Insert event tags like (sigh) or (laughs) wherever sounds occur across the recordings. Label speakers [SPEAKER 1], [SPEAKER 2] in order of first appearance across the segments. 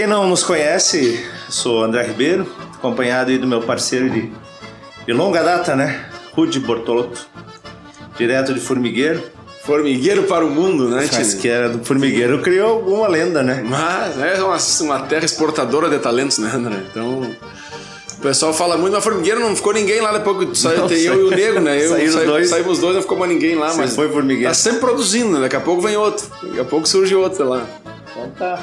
[SPEAKER 1] Quem não nos conhece, sou André Ribeiro, acompanhado aí do meu parceiro de, de longa data, né? Rude Bortolotto, direto de Formigueiro.
[SPEAKER 2] Formigueiro para o mundo, né,
[SPEAKER 1] Mas que era do Formigueiro, criou alguma lenda, né?
[SPEAKER 2] Mas é uma, uma terra exportadora de talentos, né, André? Então, o pessoal fala muito, mas Formigueiro não ficou ninguém lá depois que saiu, tem eu e o Nego, né? Eu,
[SPEAKER 1] Saíram
[SPEAKER 2] saí,
[SPEAKER 1] dois.
[SPEAKER 2] Saímos dois, não ficou mais ninguém lá,
[SPEAKER 1] Você
[SPEAKER 2] mas
[SPEAKER 1] foi Formigueiro.
[SPEAKER 2] tá sempre produzindo, né? Daqui a pouco vem outro, daqui a pouco surge outro lá.
[SPEAKER 1] Então tá.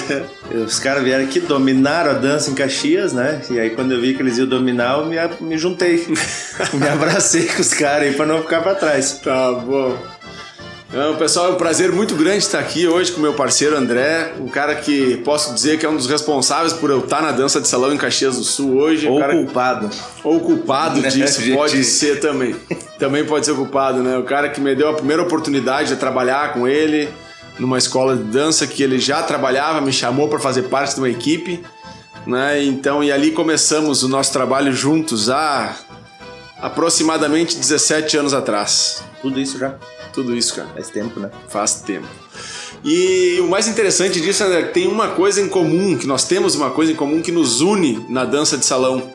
[SPEAKER 1] (laughs) Os caras vieram aqui, dominaram a dança em Caxias, né? E aí quando eu vi que eles iam dominar, eu me, me juntei. (laughs) me abracei com os caras aí pra não ficar pra trás.
[SPEAKER 2] Tá bom. Então, pessoal, é um prazer muito grande estar aqui hoje com meu parceiro André, um cara que posso dizer que é um dos responsáveis por eu estar na dança de salão em Caxias do Sul hoje. um
[SPEAKER 1] Ou
[SPEAKER 2] cara...
[SPEAKER 1] culpado.
[SPEAKER 2] Ou culpado disso, pode ser também. (laughs) Também pode ser culpado, né? O cara que me deu a primeira oportunidade de trabalhar com ele numa escola de dança que ele já trabalhava, me chamou para fazer parte de uma equipe, né? Então, e ali começamos o nosso trabalho juntos há aproximadamente 17 anos atrás.
[SPEAKER 1] Tudo isso já
[SPEAKER 2] Tudo isso, cara.
[SPEAKER 1] faz tempo, né?
[SPEAKER 2] Faz tempo. E o mais interessante disso é que tem uma coisa em comum, que nós temos uma coisa em comum que nos une na dança de salão,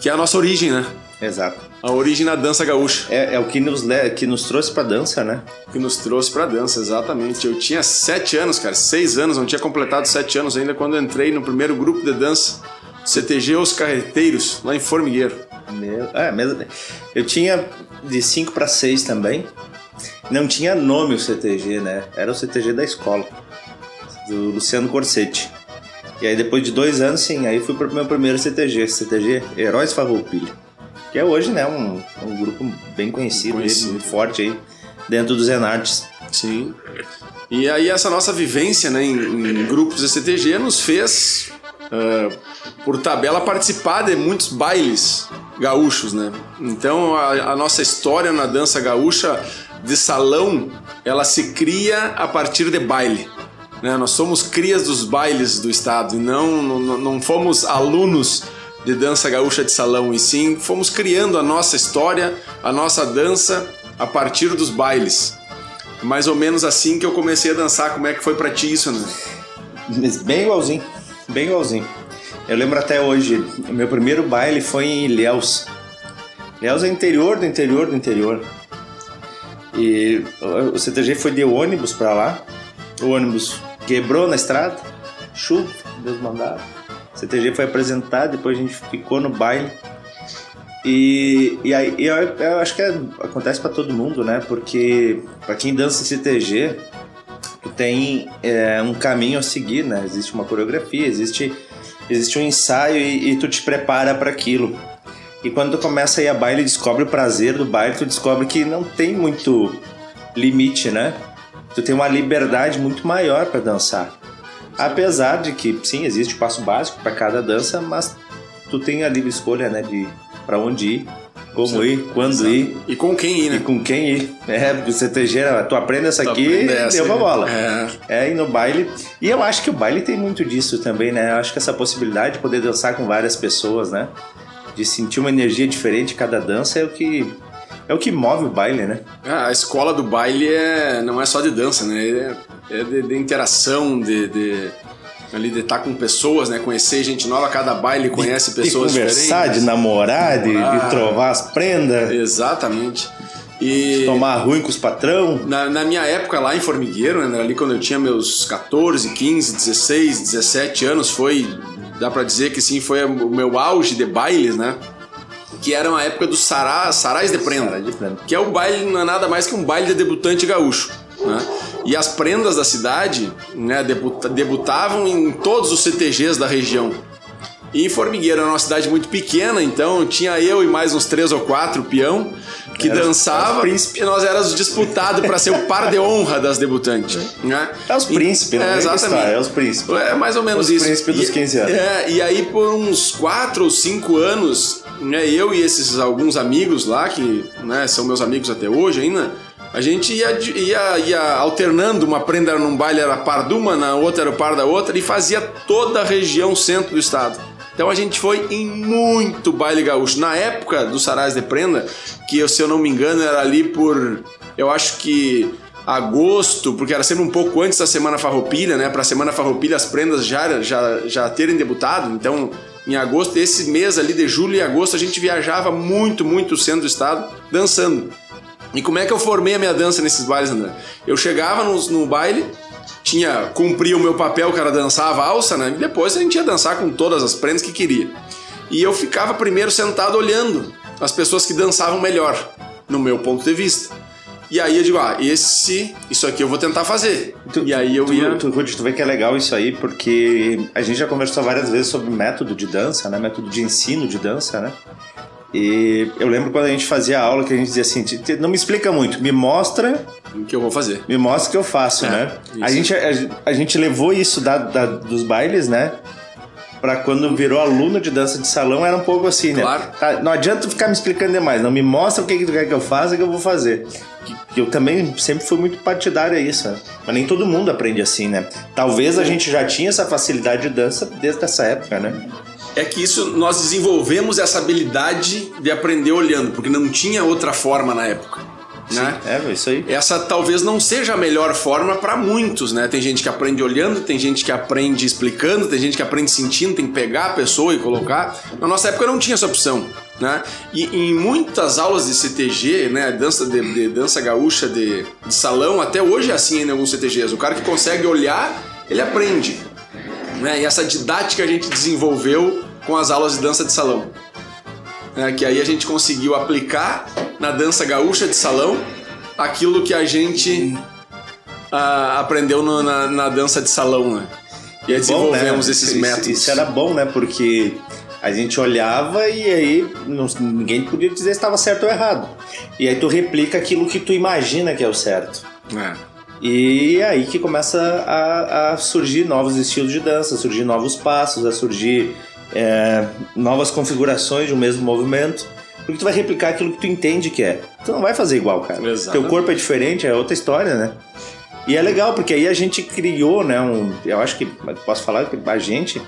[SPEAKER 2] que é a nossa origem, né?
[SPEAKER 1] Exato.
[SPEAKER 2] A origem na dança gaúcha,
[SPEAKER 1] É, é o que nos, que nos trouxe pra dança, né?
[SPEAKER 2] que nos trouxe pra dança, exatamente. Eu tinha sete anos, cara, seis anos, não tinha completado sete anos ainda quando eu entrei no primeiro grupo de dança, CTG Os Carreteiros, lá em Formigueiro.
[SPEAKER 1] Meu, é, mesmo. Eu tinha de 5 para 6 também. Não tinha nome o CTG, né? Era o CTG da escola, do Luciano Corsetti. E aí depois de dois anos, sim, aí fui pro meu primeiro CTG, CTG Heróis Farroupilha. Que é hoje, né, um, um grupo bem conhecido,
[SPEAKER 2] Conhecido.
[SPEAKER 1] muito forte aí, dentro dos Enartes.
[SPEAKER 2] Sim. E aí essa nossa vivência né, em, em grupos de CTG nos fez, ah, por tabela, participar de muitos bailes gaúchos, né? Então a, a nossa história na dança gaúcha de salão, ela se cria a partir de baile. Né? Nós somos crias dos bailes do estado e não, não, não fomos alunos de dança gaúcha de salão, e sim fomos criando a nossa história, a nossa dança a partir dos bailes. Mais ou menos assim que eu comecei a dançar. Como é que foi pra ti isso, né?
[SPEAKER 1] Bem igualzinho, bem igualzinho. Eu lembro até hoje, o meu primeiro baile foi em Ilhéus. Ilhéus é interior do interior do interior. E o CTG foi de ônibus pra lá. O ônibus quebrou na estrada, chuva, Deus mandava. CTG foi apresentado, depois a gente ficou no baile. E, e aí eu, eu acho que é- acontece pra todo mundo, né? Porque pra quem dança CTG, tu tem é, um caminho a seguir, né? Existe uma coreografia, existe, existe um ensaio e, e tu te prepara para aquilo. E quando tu começa a ir a baile e descobre o prazer do baile, tu descobre que não tem muito limite, né? Tu tem uma liberdade muito maior para dançar. Apesar de que, sim, existe passo básico para cada dança, mas tu tem a livre escolha, né? De para onde ir, como ir, quando ir.
[SPEAKER 2] E com quem ir,
[SPEAKER 1] E
[SPEAKER 2] né?
[SPEAKER 1] com quem ir. É, porque o CTG, era, tu aprende essa
[SPEAKER 2] Tu
[SPEAKER 1] aqui
[SPEAKER 2] aprende
[SPEAKER 1] e
[SPEAKER 2] essa,
[SPEAKER 1] deu uma
[SPEAKER 2] né?
[SPEAKER 1] bola.
[SPEAKER 2] É.
[SPEAKER 1] É, e no baile. E eu acho que o baile tem muito disso também, né? Eu acho que essa possibilidade de poder dançar com várias pessoas, né? De sentir uma energia diferente cada dança é o que. É o que move o baile, né?
[SPEAKER 2] Ah, a escola do baile é, não é só de dança, né? É de, de interação, de, de ali de estar com pessoas, né? Conhecer gente nova, cada baile conhece pessoas
[SPEAKER 1] de conversar,
[SPEAKER 2] diferentes.
[SPEAKER 1] de namorar, de,
[SPEAKER 2] Namorar.
[SPEAKER 1] de trovar as prendas,
[SPEAKER 2] Exatamente. E
[SPEAKER 1] tomar ruim com os patrão.
[SPEAKER 2] na, na minha época lá em Formigueiro, né, ali quando eu tinha meus 14, 15, 16, 17 anos, foi, dá pra dizer que sim, foi o meu auge de bailes, né? Que era uma época dos sará, sarais de prenda.
[SPEAKER 1] Sarai de prenda.
[SPEAKER 2] Que é o baile, não é nada mais que um baile de debutante gaúcho. Né? E as prendas da cidade né, debuta- debutavam em todos os CTGs da região. E em Formigueiro era uma cidade muito pequena, então tinha eu e mais uns três ou quatro peão que
[SPEAKER 1] Era os-
[SPEAKER 2] dançava
[SPEAKER 1] os príncipe.
[SPEAKER 2] e nós éramos disputados para ser o par de honra das debutantes. Né?
[SPEAKER 1] É os príncipes, não
[SPEAKER 2] é,
[SPEAKER 1] é
[SPEAKER 2] exatamente.
[SPEAKER 1] é os príncipes.
[SPEAKER 2] É mais ou menos
[SPEAKER 1] Os
[SPEAKER 2] isso.
[SPEAKER 1] príncipes dos
[SPEAKER 2] E-
[SPEAKER 1] 15 anos.
[SPEAKER 2] É, e aí por uns 4 ou 5 anos, né, eu e esses alguns amigos lá, que né, são meus amigos até hoje ainda, a gente ia, ia, ia alternando, uma prenda num baile era par de uma, na outra era o par da outra, e fazia toda a região centro do estado. Então a gente foi em muito baile gaúcho. Na época dos sarais de prenda, que se eu não me engano era ali por, eu acho que agosto, porque era sempre um pouco antes da Semana Farroupilha, né? Para a Semana Farroupilha as prendas já, já, já terem debutado, então em agosto, esse mês ali de julho e agosto, a gente viajava muito, muito centro do estado dançando. E como é que eu formei a minha dança nesses bailes, André? Eu chegava no, no baile, tinha cumpria o meu papel, que era dançar a valsa, né? E depois a gente ia dançar com todas as prendas que queria. E eu ficava primeiro sentado olhando as pessoas que dançavam melhor, no meu ponto de vista. E aí eu digo, ah, esse, isso aqui eu vou tentar fazer.
[SPEAKER 1] Tu,
[SPEAKER 2] e aí eu
[SPEAKER 1] tu,
[SPEAKER 2] ia.
[SPEAKER 1] Tu, Ruth, tu vê que é legal isso aí, porque a gente já conversou várias vezes sobre método de dança, né? Método de ensino de dança, né? E eu lembro quando a gente fazia aula que a gente dizia assim: não me explica muito, me mostra.
[SPEAKER 2] O que eu vou fazer.
[SPEAKER 1] Me mostra o que eu faço,
[SPEAKER 2] É,
[SPEAKER 1] né?
[SPEAKER 2] isso.
[SPEAKER 1] A gente, a, a gente levou isso da, da- dos bailes, né? Pra quando virou aluno de dança de salão, era um pouco assim, né?
[SPEAKER 2] Claro.
[SPEAKER 1] Tá, não adianta tu ficar me explicando demais, não me mostra o que, que tu quer que eu faça que eu vou fazer. Eu também sempre fui muito partidário a isso, né? Mas nem todo mundo aprende assim, né? Talvez a gente já tinha essa facilidade de dança desde essa época, né?
[SPEAKER 2] É que isso nós desenvolvemos essa habilidade de aprender olhando, porque não tinha outra forma na época. Né?
[SPEAKER 1] É, isso aí.
[SPEAKER 2] Essa talvez não seja a melhor forma para muitos, né? Tem gente que aprende olhando, tem gente que aprende explicando, tem gente que aprende sentindo, tem que pegar a pessoa e colocar. Na nossa época não tinha essa opção, né? E em muitas aulas de CTG, né, dança de, de dança gaúcha de, de salão, até hoje é assim em alguns CTGs. O cara que consegue olhar, ele aprende. Né? E essa didática a gente desenvolveu com as aulas de dança de salão. né? que aí a gente conseguiu aplicar na dança gaúcha de salão aquilo que a gente ah, aprendeu no- na, na dança de salão. Né? E aí
[SPEAKER 1] Bom, né?
[SPEAKER 2] desenvolvemos esses
[SPEAKER 1] Isso-
[SPEAKER 2] métodos.
[SPEAKER 1] Isso era bom, né? Porque a gente olhava e aí não- ninguém podia dizer se estava certo ou errado. E aí tu replica aquilo que tu imagina que é o certo.
[SPEAKER 2] É.
[SPEAKER 1] E é aí que começa a, a surgir novos estilos de dança, a surgir novos passos, a surgir é, novas configurações de um mesmo movimento. Porque tu vai replicar aquilo que tu entende que é. Tu não vai fazer igual, cara.
[SPEAKER 2] Exatamente.
[SPEAKER 1] Teu corpo é diferente, é outra história, né? E é legal, porque aí a gente criou, né? Um, eu acho que posso falar que a gente.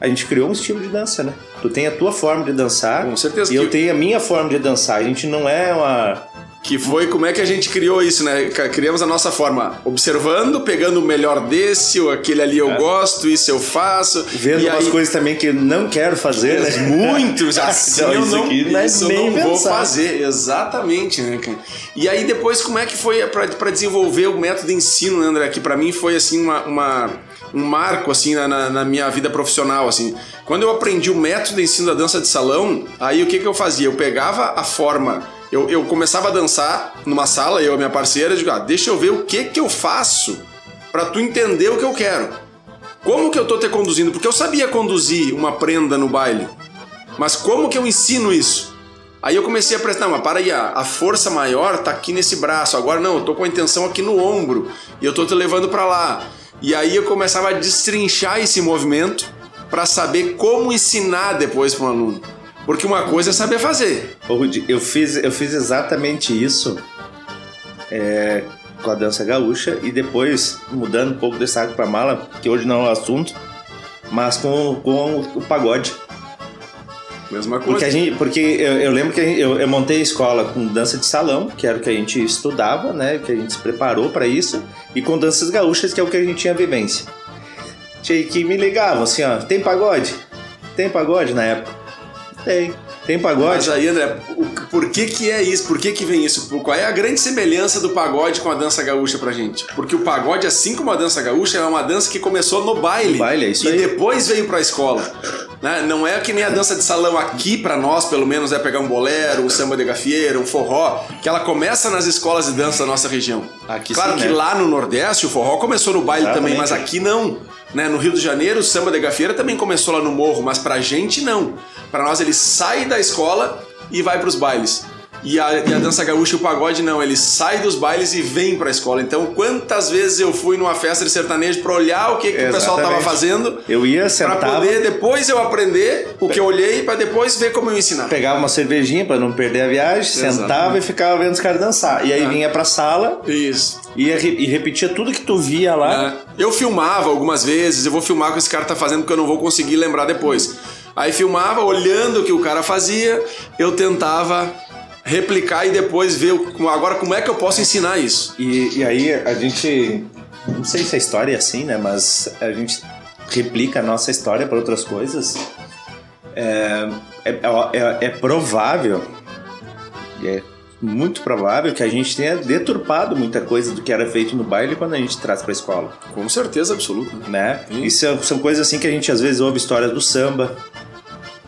[SPEAKER 1] A gente criou um estilo de dança, né? Tu tem a tua forma de dançar.
[SPEAKER 2] Com certeza
[SPEAKER 1] E eu tenho a minha forma de dançar. A gente não é uma.
[SPEAKER 2] Que foi como é que a gente criou isso, né? Criamos a nossa forma observando, pegando o melhor desse, ou aquele ali eu gosto, isso eu faço.
[SPEAKER 1] É. Vendo
[SPEAKER 2] e
[SPEAKER 1] umas
[SPEAKER 2] aí,
[SPEAKER 1] coisas também que eu não quero fazer, né? (laughs)
[SPEAKER 2] Muitos, (laughs) assim
[SPEAKER 1] Não,
[SPEAKER 2] eu
[SPEAKER 1] isso
[SPEAKER 2] não,
[SPEAKER 1] aqui é
[SPEAKER 2] isso eu não vou fazer. Exatamente, né, cara? E aí depois, como é que foi pra pra desenvolver o método de ensino, né, André? Que pra mim foi, assim, uma... uma- um marco assim na, na- na minha vida profissional assim quando eu aprendi o método de ensino da dança de salão aí o que que eu fazia eu pegava a forma eu, eu começava a dançar numa sala eu e minha parceira eu digo ah, deixa eu ver o que que eu faço pra tu entender o que eu quero como que eu tô te conduzindo? Porque eu sabia conduzir uma prenda no baile. Mas como que eu ensino isso? Aí eu comecei a prestar, mas para aí, a, a força maior tá aqui nesse braço. Agora não, eu tô com a intenção aqui no ombro e eu tô te levando para lá. E aí eu começava a destrinchar esse movimento para saber como ensinar depois para um aluno. Porque uma coisa é saber fazer.
[SPEAKER 1] Ô, Rudy, eu fiz, eu fiz exatamente isso é, com a dança gaúcha e depois, mudando um pouco desse saco pra mala, que hoje não é o assunto, mas com, com o pagode.
[SPEAKER 2] Mesma coisa.
[SPEAKER 1] Porque, a gente, porque eu, eu lembro que gente- eu, eu montei a escola com dança de salão, que era o que a gente estudava, né? Que a gente se preparou para isso, e com danças gaúchas, que é o que a gente tinha vivência. Tinha que me ligavam assim, ó, tem pagode? Tem pagode na época? Tem. Tem pagode?
[SPEAKER 2] Mas aí, André, por que que é isso? Por que que vem isso? Qual é a grande semelhança do pagode com a dança gaúcha pra gente? Porque o pagode, assim como a dança gaúcha, é uma dança que começou no baile.
[SPEAKER 1] No baile, é isso
[SPEAKER 2] E
[SPEAKER 1] aí.
[SPEAKER 2] depois veio pra escola. Né? Não é que nem a dança de salão aqui pra nós, pelo menos, é pegar um bolero, um samba de gafieira, um forró, que ela começa nas escolas de dança da nossa região.
[SPEAKER 1] Aqui
[SPEAKER 2] claro
[SPEAKER 1] sim,
[SPEAKER 2] que
[SPEAKER 1] né?
[SPEAKER 2] lá no Nordeste o forró começou no baile
[SPEAKER 1] Exatamente.
[SPEAKER 2] também, mas aqui não. Né? No Rio de Janeiro, o samba de gafieira também começou lá no morro, mas pra gente não. Pra nós ele sai da escola e vai pros bailes. E a, e a dança gaúcha e o pagode não, ele sai dos bailes e vem pra escola. Então, quantas vezes eu fui numa festa de sertanejo pra olhar o que, que o pessoal tava fazendo,
[SPEAKER 1] Eu ia,
[SPEAKER 2] pra
[SPEAKER 1] sentava,
[SPEAKER 2] poder depois eu aprender o que eu olhei pra depois ver como eu ensinar.
[SPEAKER 1] pegava uma cervejinha pra não perder a viagem,
[SPEAKER 2] Exatamente.
[SPEAKER 1] sentava e ficava vendo os caras dançar. E aí
[SPEAKER 2] Ah.
[SPEAKER 1] vinha pra sala
[SPEAKER 2] Isso.
[SPEAKER 1] e, e repetia tudo que tu via lá.
[SPEAKER 2] É. Eu filmava algumas vezes, eu vou filmar o que esse cara tá fazendo porque eu não vou conseguir lembrar depois. Aí filmava, olhando o que o cara fazia, eu tentava replicar e depois ver o- agora como é que eu posso ensinar isso.
[SPEAKER 1] E, e aí a gente. Não sei se a história é assim, né? Mas a gente replica a nossa história para outras coisas. É, é, é- é provável, é muito provável que a gente tenha deturpado muita coisa do que era feito no baile quando a gente traz para a escola.
[SPEAKER 2] Com certeza absoluta.
[SPEAKER 1] né? E são, são coisas assim que a gente às vezes ouve histórias do samba,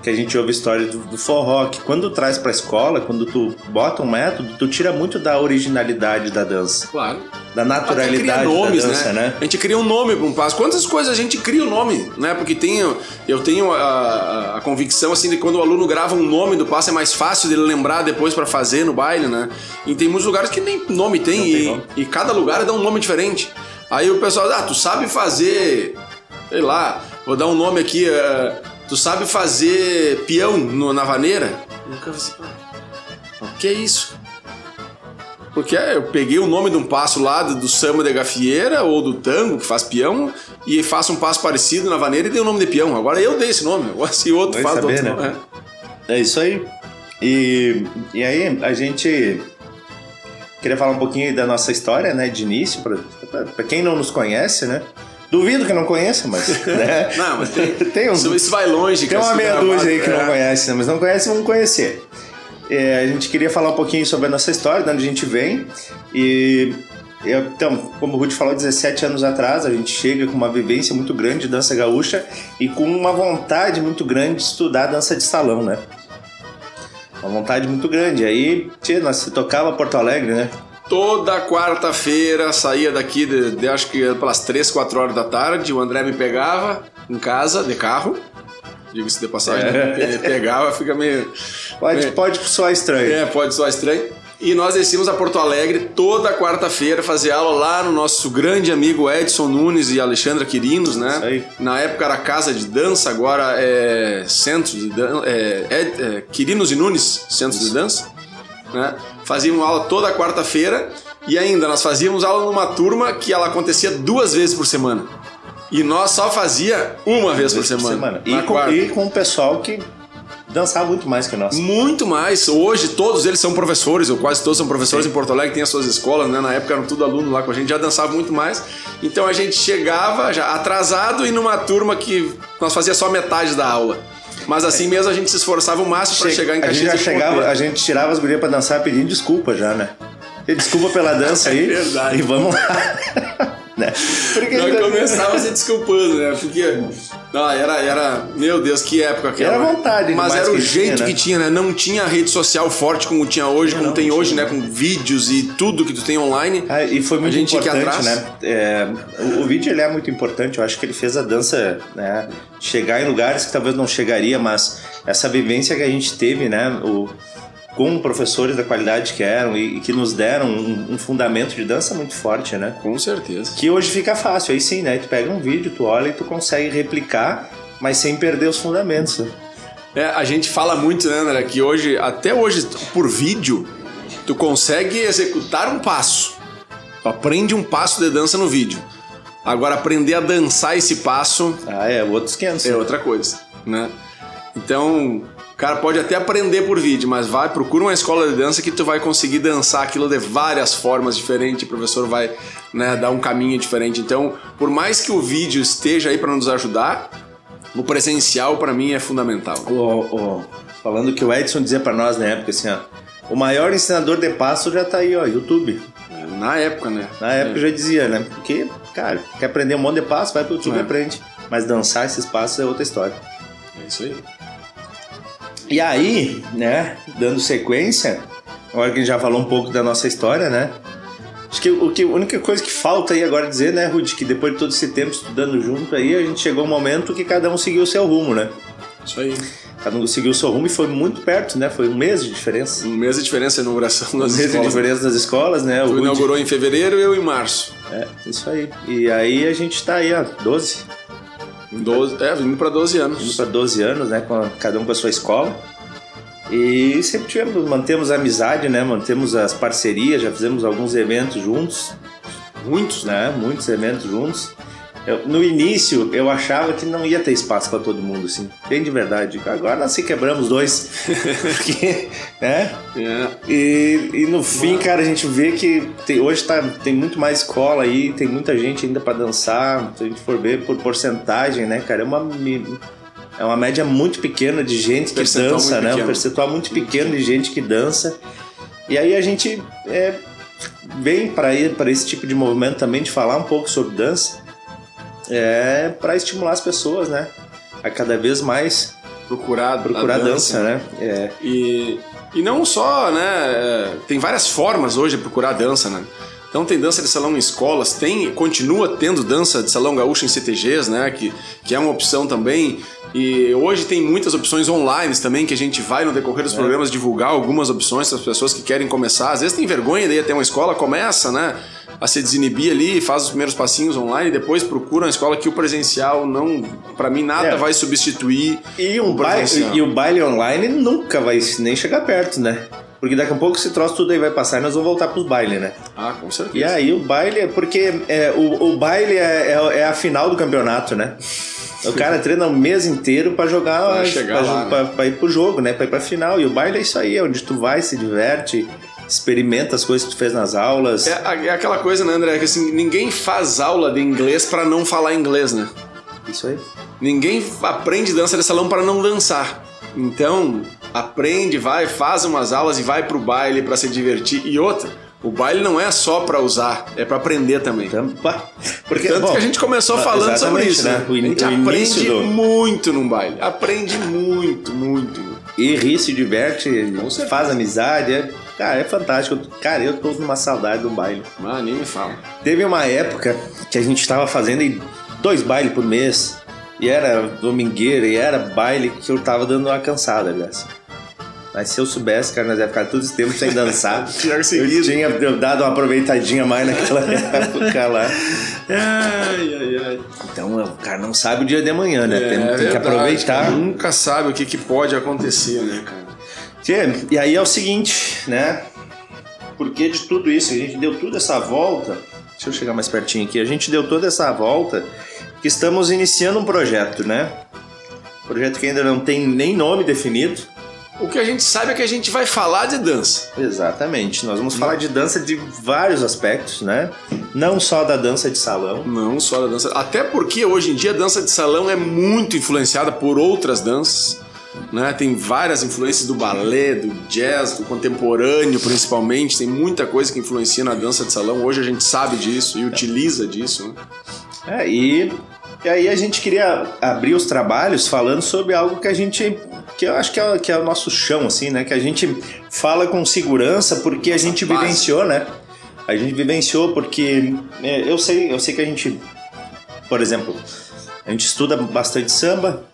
[SPEAKER 1] que a gente ouve história do, do forró, que quando traz pra escola, quando tu bota um método, tu tira muito da originalidade da dança,
[SPEAKER 2] Claro.
[SPEAKER 1] da naturalidade
[SPEAKER 2] cria nomes,
[SPEAKER 1] da dança, né?
[SPEAKER 2] A gente cria um nome para um passo. Quantas coisas a gente cria o nome, né? Porque tem, eu tenho a, a- convicção assim de que quando o aluno grava um nome do passo é mais fácil dele lembrar depois para fazer no baile, né? E tem muitos lugares que nem nome tem, e,
[SPEAKER 1] tem nome.
[SPEAKER 2] e cada lugar dá um nome diferente. Aí o pessoal, ah, tu sabe fazer, sei lá, vou dar um nome aqui, eh, tu sabe fazer peão no- na vaneira? Nunca vi. "Ah, O que é isso? Porque é, eu peguei o nome de um passo lá do, do samba de gafieira ou do tango, que faz peão, e faço um passo parecido na vaneira e dei o nome de peão. Agora eu dei esse nome, (laughs) agora se outro
[SPEAKER 1] Vai
[SPEAKER 2] faz
[SPEAKER 1] saber,
[SPEAKER 2] outro
[SPEAKER 1] né?
[SPEAKER 2] nome. é.
[SPEAKER 1] É isso aí. E, e aí a gente queria falar um pouquinho da nossa história, né, de início, pra quem não nos conhece, né? Duvido que não conheça, mas. (laughs) Né?
[SPEAKER 2] Não, mas tem, (laughs)
[SPEAKER 1] Tem uns-
[SPEAKER 2] isso, vai longe.
[SPEAKER 1] Tem uma meia dúzia aí que
[SPEAKER 2] é.
[SPEAKER 1] não conhece, né? mas não conhece, vamos conhecer. É, a gente queria falar um pouquinho sobre a nossa história, de onde a gente vem. E então, como o Ruth falou, 17 anos atrás, a gente chega com uma vivência muito grande de dança gaúcha e com uma vontade muito grande de estudar dança de salão, né? Uma vontade muito grande. Aí, tia, nós tocava Porto Alegre, né?
[SPEAKER 2] Toda quarta-feira saía daqui, de, de- acho que pelas 3, 4 horas da tarde, o André me pegava em casa, de carro. Diga-se de passagem, né? Pe- pegava, fica meio.
[SPEAKER 1] Pode,
[SPEAKER 2] É.
[SPEAKER 1] pode soar estranho.
[SPEAKER 2] É, pode soar estranho. E nós descíamos a Porto Alegre toda quarta-feira fazer aula lá no nosso grande amigo Edson Nunes e Alexandra Quirinos, né?
[SPEAKER 1] Isso aí.
[SPEAKER 2] Na época era casa de dança, agora é centro de dança. É, é- é Quirinos e Nunes, centro de dança. Né? Fazíamos aula toda quarta-feira e ainda nós fazíamos aula numa turma que ela acontecia duas vezes por semana. E nós só fazia uma vez por semana.
[SPEAKER 1] E
[SPEAKER 2] na
[SPEAKER 1] com,
[SPEAKER 2] quarta.
[SPEAKER 1] e com o pessoal que dançava muito mais que nós.
[SPEAKER 2] Muito mais. Hoje todos eles são professores, ou quase todos são professores em Porto Alegre, têm as suas escolas, né? Na época eram tudo aluno lá com a gente, já dançava muito mais. Então a gente chegava já atrasado e numa turma que nós fazia só metade da aula. Mas assim mesmo a gente se esforçava o máximo para
[SPEAKER 1] Che-
[SPEAKER 2] chegar em
[SPEAKER 1] a gente
[SPEAKER 2] Caxias
[SPEAKER 1] já chegava, a gente tirava as gurias pra dançar pedindo desculpa já, né? Desculpa pela dança (laughs) aí.
[SPEAKER 2] É verdade.
[SPEAKER 1] E vamos lá. Né? Porque
[SPEAKER 2] Nós começava se desculpando, né? Porque não, era, era. Meu Deus, que época aquela.
[SPEAKER 1] Era vontade
[SPEAKER 2] Mas era o
[SPEAKER 1] que
[SPEAKER 2] jeito
[SPEAKER 1] tinha, né?
[SPEAKER 2] que tinha, né? Não tinha rede social forte como tinha hoje, como
[SPEAKER 1] não,
[SPEAKER 2] tem
[SPEAKER 1] não
[SPEAKER 2] hoje,
[SPEAKER 1] tinha.
[SPEAKER 2] né? Com vídeos e tudo que tu tem online.
[SPEAKER 1] Ah, e foi muito
[SPEAKER 2] que
[SPEAKER 1] importante, né? É, o, o vídeo ele é muito importante. Eu acho que ele fez a dança né, chegar em lugares que talvez não chegaria, mas essa vivência que a gente teve, né? O, com professores da qualidade que eram e, e que nos deram um, um fundamento de dança muito forte, né?
[SPEAKER 2] Com certeza.
[SPEAKER 1] Que hoje fica fácil, aí sim, né? Tu pega um vídeo, tu olha e tu consegue replicar, mas sem perder os fundamentos. Né?
[SPEAKER 2] É, a gente fala muito, né, André, que hoje, até hoje, por vídeo, tu consegue executar um passo. Tu aprende um passo de dança no vídeo. Agora, aprender a dançar esse passo
[SPEAKER 1] Ah, é, outros 500.
[SPEAKER 2] é outra coisa, né? Então, cara pode até aprender por vídeo, mas vai, procura uma escola de dança que tu vai conseguir dançar aquilo de várias formas diferentes, o professor vai né, dar um caminho diferente. Então, por mais que o vídeo esteja aí para nos ajudar, o presencial para mim é fundamental.
[SPEAKER 1] O- o- falando que o Edson dizia pra nós na época assim, ó. O maior ensinador de passo já tá aí, ó, YouTube.
[SPEAKER 2] Na época, né?
[SPEAKER 1] Na época já dizia, né? Porque, cara, quer aprender um monte de passo, vai pro YouTube e
[SPEAKER 2] É.
[SPEAKER 1] aprende. Mas dançar esses passos é outra história.
[SPEAKER 2] É isso aí.
[SPEAKER 1] E aí, né, dando sequência, agora que a gente já falou um pouco da nossa história, né? Acho que, o que a única coisa que falta aí agora dizer, né, Ruth, que depois de todo esse tempo estudando junto aí, a gente chegou um momento que cada um seguiu o seu rumo, né?
[SPEAKER 2] Isso aí.
[SPEAKER 1] Cada um seguiu o seu rumo e foi muito perto, né? Foi um mês de diferença.
[SPEAKER 2] Um mês de diferença a inauguração
[SPEAKER 1] Um
[SPEAKER 2] das
[SPEAKER 1] mês de
[SPEAKER 2] escolas.
[SPEAKER 1] diferença das escolas, né? O
[SPEAKER 2] Tu inaugurou em fevereiro eu em março.
[SPEAKER 1] É, isso aí. E aí a gente tá aí, ó, 12,
[SPEAKER 2] 12, é, vindo para 12
[SPEAKER 1] indo
[SPEAKER 2] anos.
[SPEAKER 1] para 12 anos, né? Com cada um com a sua escola. E sempre tivemos, mantemos a amizade, né? Mantemos as parcerias, já fizemos alguns eventos juntos,
[SPEAKER 2] Muitos, né?
[SPEAKER 1] Muitos eventos juntos. Eu, no início, eu achava que não ia ter espaço para todo mundo, assim, bem de verdade. Agora nós se quebramos dois. (laughs) Porque, né?
[SPEAKER 2] É.
[SPEAKER 1] E, e no fim, cara, a gente vê que tem- hoje tá, tem muito mais escola aí, tem muita gente ainda para dançar. Se a gente for ver por porcentagem, né, cara, é uma, é uma média muito pequena de gente que dança, né? Um
[SPEAKER 2] pequeno.
[SPEAKER 1] percentual muito pequeno de gente que dança. E aí a gente é, vem para esse tipo de movimento também de falar um pouco sobre dança, é para estimular as pessoas, né? A cada vez mais
[SPEAKER 2] Procurar,
[SPEAKER 1] procurar
[SPEAKER 2] a
[SPEAKER 1] dança, né? É.
[SPEAKER 2] E, e não só, né? é, Tem várias formas hoje de procurar dança, né? Então tem dança de salão em escolas, tem, continua tendo dança de salão gaúcho em CTGs, né? Que, que é uma opção também. E hoje tem muitas opções online também, que a gente vai no decorrer dos programas divulgar algumas opções para as pessoas que querem começar. Às vezes tem vergonha de ir até uma escola, começa, né? A se desinibir ali, faz os primeiros passinhos online, depois procura uma escola que o presencial não, para mim, nada
[SPEAKER 1] É.
[SPEAKER 2] vai substituir.
[SPEAKER 1] E, um
[SPEAKER 2] o
[SPEAKER 1] baile, e o baile online nunca vai nem chegar perto, né? Porque daqui a pouco esse troço tudo aí vai passar e nós vamos voltar pros bailes, né?
[SPEAKER 2] Ah, com certeza.
[SPEAKER 1] E aí o baile é porque é, o, o baile é, é, é a final do campeonato, né? O cara (laughs) treina o mês inteiro pra jogar,
[SPEAKER 2] Pra
[SPEAKER 1] pra,
[SPEAKER 2] chegar lá,
[SPEAKER 1] pra- pra ir pro jogo, né? Pra ir pra final. E o baile é isso aí, é onde tu vai, se diverte, experimenta as coisas que tu fez nas aulas.
[SPEAKER 2] É, a- é aquela coisa, né, André? Que assim, ninguém faz aula de inglês pra não falar inglês, né?
[SPEAKER 1] Isso aí.
[SPEAKER 2] Ninguém aprende dança de salão para não dançar. Então, aprende, vai, faz umas aulas e vai pro baile pra se divertir. E outra, o baile não é só pra usar, é pra aprender também.
[SPEAKER 1] Então. Porque,
[SPEAKER 2] Tanto
[SPEAKER 1] bom,
[SPEAKER 2] que a gente começou falando sobre isso, né?
[SPEAKER 1] O,
[SPEAKER 2] a
[SPEAKER 1] in-
[SPEAKER 2] gente
[SPEAKER 1] o
[SPEAKER 2] aprende
[SPEAKER 1] do...
[SPEAKER 2] muito num baile. Aprende muito, muito.
[SPEAKER 1] E ri, se diverte, faz amizade. É, cara, é fantástico. Cara, eu tô numa saudade do baile.
[SPEAKER 2] Mas nem me fala.
[SPEAKER 1] Teve uma época que a gente tava fazendo dois bailes por mês. E era domingueira, e era baile que eu tava dando uma cansada, aliás. Mas se eu soubesse, cara, nós ia ficar todo esse tempo sem dançar. (laughs)
[SPEAKER 2] Pior
[SPEAKER 1] eu
[SPEAKER 2] seguido.
[SPEAKER 1] tinha dado uma aproveitadinha mais naquela (laughs) época lá.
[SPEAKER 2] Ai, ai, ai.
[SPEAKER 1] Então, o cara não sabe o dia de amanhã, né? tem, tem que
[SPEAKER 2] É verdade,
[SPEAKER 1] aproveitar.
[SPEAKER 2] cara. Nunca sabe o que, que pode acontecer, né, cara?
[SPEAKER 1] E aí é o seguinte, né? Por que de tudo isso? A gente deu toda essa volta. Deixa eu chegar mais pertinho aqui. A gente deu toda essa volta que estamos iniciando um projeto, né? Projeto que ainda não tem nem nome definido.
[SPEAKER 2] O que a gente sabe é que a gente vai falar de dança.
[SPEAKER 1] Exatamente. Nós vamos falar de dança de vários aspectos, né? Não só da dança de salão.
[SPEAKER 2] Não só da dança. Até porque hoje em dia a dança de salão é muito influenciada por outras danças. Né? Tem várias influências do balé, do jazz, do contemporâneo principalmente. Tem muita coisa que influencia na dança de salão. Hoje a gente sabe disso e utiliza disso. Né?
[SPEAKER 1] É, e, e aí a gente queria abrir os trabalhos falando sobre algo que a gente. Que eu acho que é, que é o nosso chão, assim, né? Que a gente fala com segurança porque a gente vivenciou, né? A gente vivenciou porque é, eu sei, eu sei que a gente, por exemplo, a gente estuda bastante samba,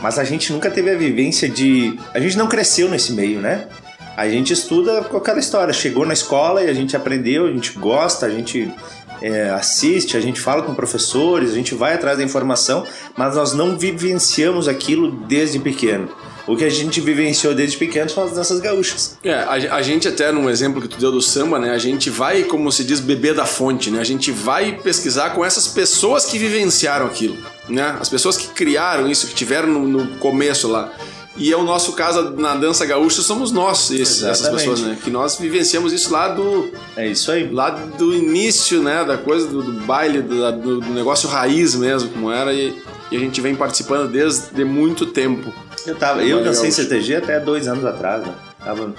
[SPEAKER 1] mas a gente nunca teve a vivência de. A gente não cresceu nesse meio, né? A gente estuda com aquela história. Chegou na escola e a gente aprendeu, a gente gosta, a gente é, assiste, a gente fala com professores, a gente vai atrás da informação, mas nós não vivenciamos aquilo desde pequeno. O que a gente vivenciou desde pequeno são as danças gaúchas.
[SPEAKER 2] É, a, a gente até num exemplo que tu deu do samba, né? A gente vai, como se diz, beber da fonte, né? A gente vai pesquisar com essas pessoas que vivenciaram aquilo, né? As pessoas que criaram isso, que tiveram no, no começo lá. E é o nosso caso na dança gaúcha, somos nós, esses- essas pessoas, né? Que nós vivenciamos isso lá do,
[SPEAKER 1] É isso aí.
[SPEAKER 2] lá do início, né? Da coisa do, do baile, do, do- do negócio raiz mesmo, como era, e, e a gente vem participando desde muito tempo.
[SPEAKER 1] Eu, tava, eu dancei. CTG até dois anos atrás, né? Tava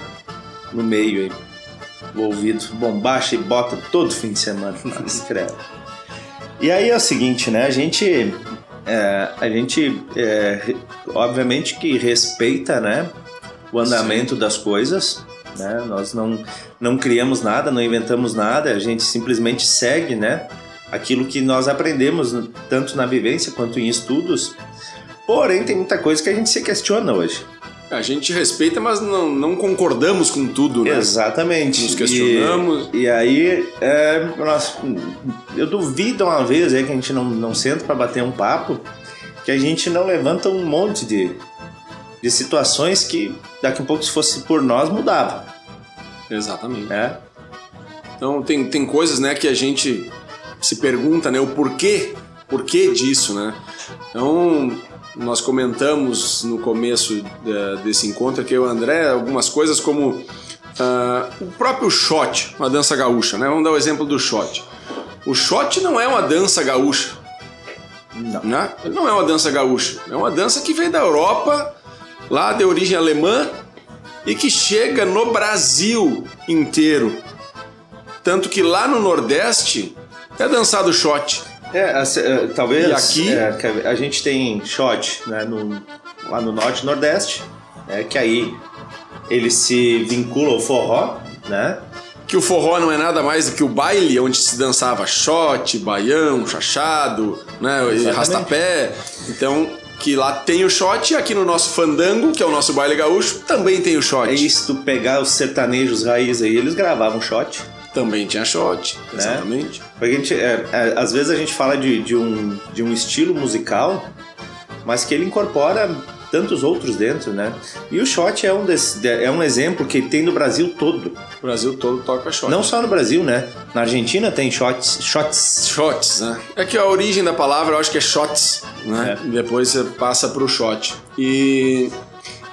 [SPEAKER 1] no meio aí. O ouvido bombacha e bota todo fim de semana. (laughs) Credo. E aí é o seguinte, né? A gente. é, a gente, é, obviamente, que respeita, né? O andamento das coisas. Né? Nós não, não criamos nada, não inventamos nada, a gente simplesmente segue, né? Aquilo que nós aprendemos, tanto na vivência quanto em estudos. Porém, tem muita coisa que a gente se questiona hoje.
[SPEAKER 2] A gente respeita, mas não, não concordamos com tudo, né?
[SPEAKER 1] Exatamente.
[SPEAKER 2] Nos questionamos.
[SPEAKER 1] E, e aí, é, nós, eu duvido uma vez aí que a gente não, não senta para bater um papo, que a gente não levanta um monte de, de situações que daqui a pouco, se fosse por nós, mudava.
[SPEAKER 2] Exatamente.
[SPEAKER 1] Né?
[SPEAKER 2] Então tem, tem coisas né, que a gente se pergunta né, o porquê porquê disso, né? Então, nós comentamos no começo uh, desse encontro aqui, o André, algumas coisas como uh, o próprio shot, uma dança gaúcha, né? Vamos dar o exemplo do shot. O shot não é uma dança gaúcha. Não. Né? Não é uma dança gaúcha. É uma dança que veio da Europa, lá de origem alemã, e que chega no Brasil inteiro. Tanto que lá no Nordeste é dançado shot.
[SPEAKER 1] É, assim, é, talvez. E aqui. É, a gente tem shot né, no, lá no Norte e Nordeste, né, que aí ele se vincula ao forró, né?
[SPEAKER 2] Que o forró não é nada mais do que o baile onde se dançava shot, baião, chachado, né? E rastapé. Então, que lá tem o shot e aqui no nosso fandango, que é o nosso baile gaúcho, também tem o shot.
[SPEAKER 1] É isso, tu pegar os sertanejos raiz aí, eles gravavam shot.
[SPEAKER 2] Também tinha shot, né? exatamente.
[SPEAKER 1] Porque a gente, é, é, às vezes a gente fala de, de, um, de um estilo musical, mas que ele incorpora tantos outros dentro, né? E o shot é um, desse, é um exemplo que tem no Brasil todo.
[SPEAKER 2] O Brasil todo toca shot.
[SPEAKER 1] Não só no Brasil, né? Na Argentina tem shots.
[SPEAKER 2] Shots. Shots, né? É que a origem da palavra eu acho que é shots, né? É. Depois você passa pro shot. E.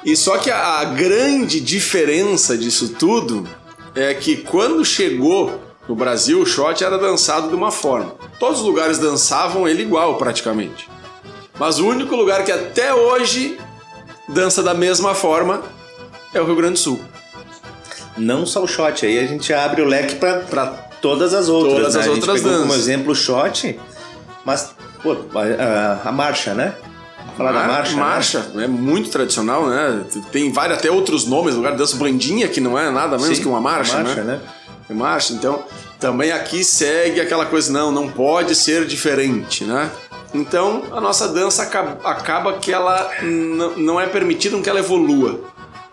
[SPEAKER 2] E só que a grande diferença disso tudo é que quando chegou no Brasil, o shot era dançado de uma forma. Todos os lugares dançavam ele igual, praticamente. Mas o único lugar que até hoje dança da mesma forma é o Rio Grande do Sul.
[SPEAKER 1] Não só o shot, aí a gente abre o leque para todas as outras.
[SPEAKER 2] Todas
[SPEAKER 1] né?
[SPEAKER 2] as outras danças.
[SPEAKER 1] Como exemplo o shot, mas pô, a, a marcha, né?
[SPEAKER 2] Falar da marcha. Marcha, né? é muito tradicional, né? Tem vários até outros nomes, lugar de dança bandinha, que não é nada menos Sim, que uma marcha, marcha né? né? É marcha, então também aqui segue aquela coisa, não, não pode ser diferente, né? Então a nossa dança acaba, acaba que ela não é permitido que ela evolua,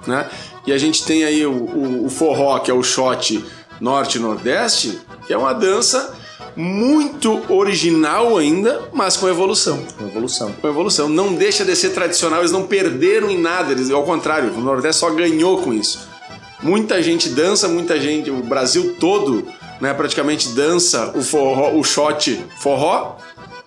[SPEAKER 2] né? E a gente tem aí o, o, o forró, que é o shot norte e nordeste, que é uma dança muito original ainda, mas com evolução.
[SPEAKER 1] Com evolução.
[SPEAKER 2] Com evolução. Não deixa de ser tradicional, eles não perderam em nada, eles, ao contrário, o Nordeste só ganhou com isso. Muita gente dança, muita gente, o Brasil todo, né, praticamente dança o forró, o shot forró,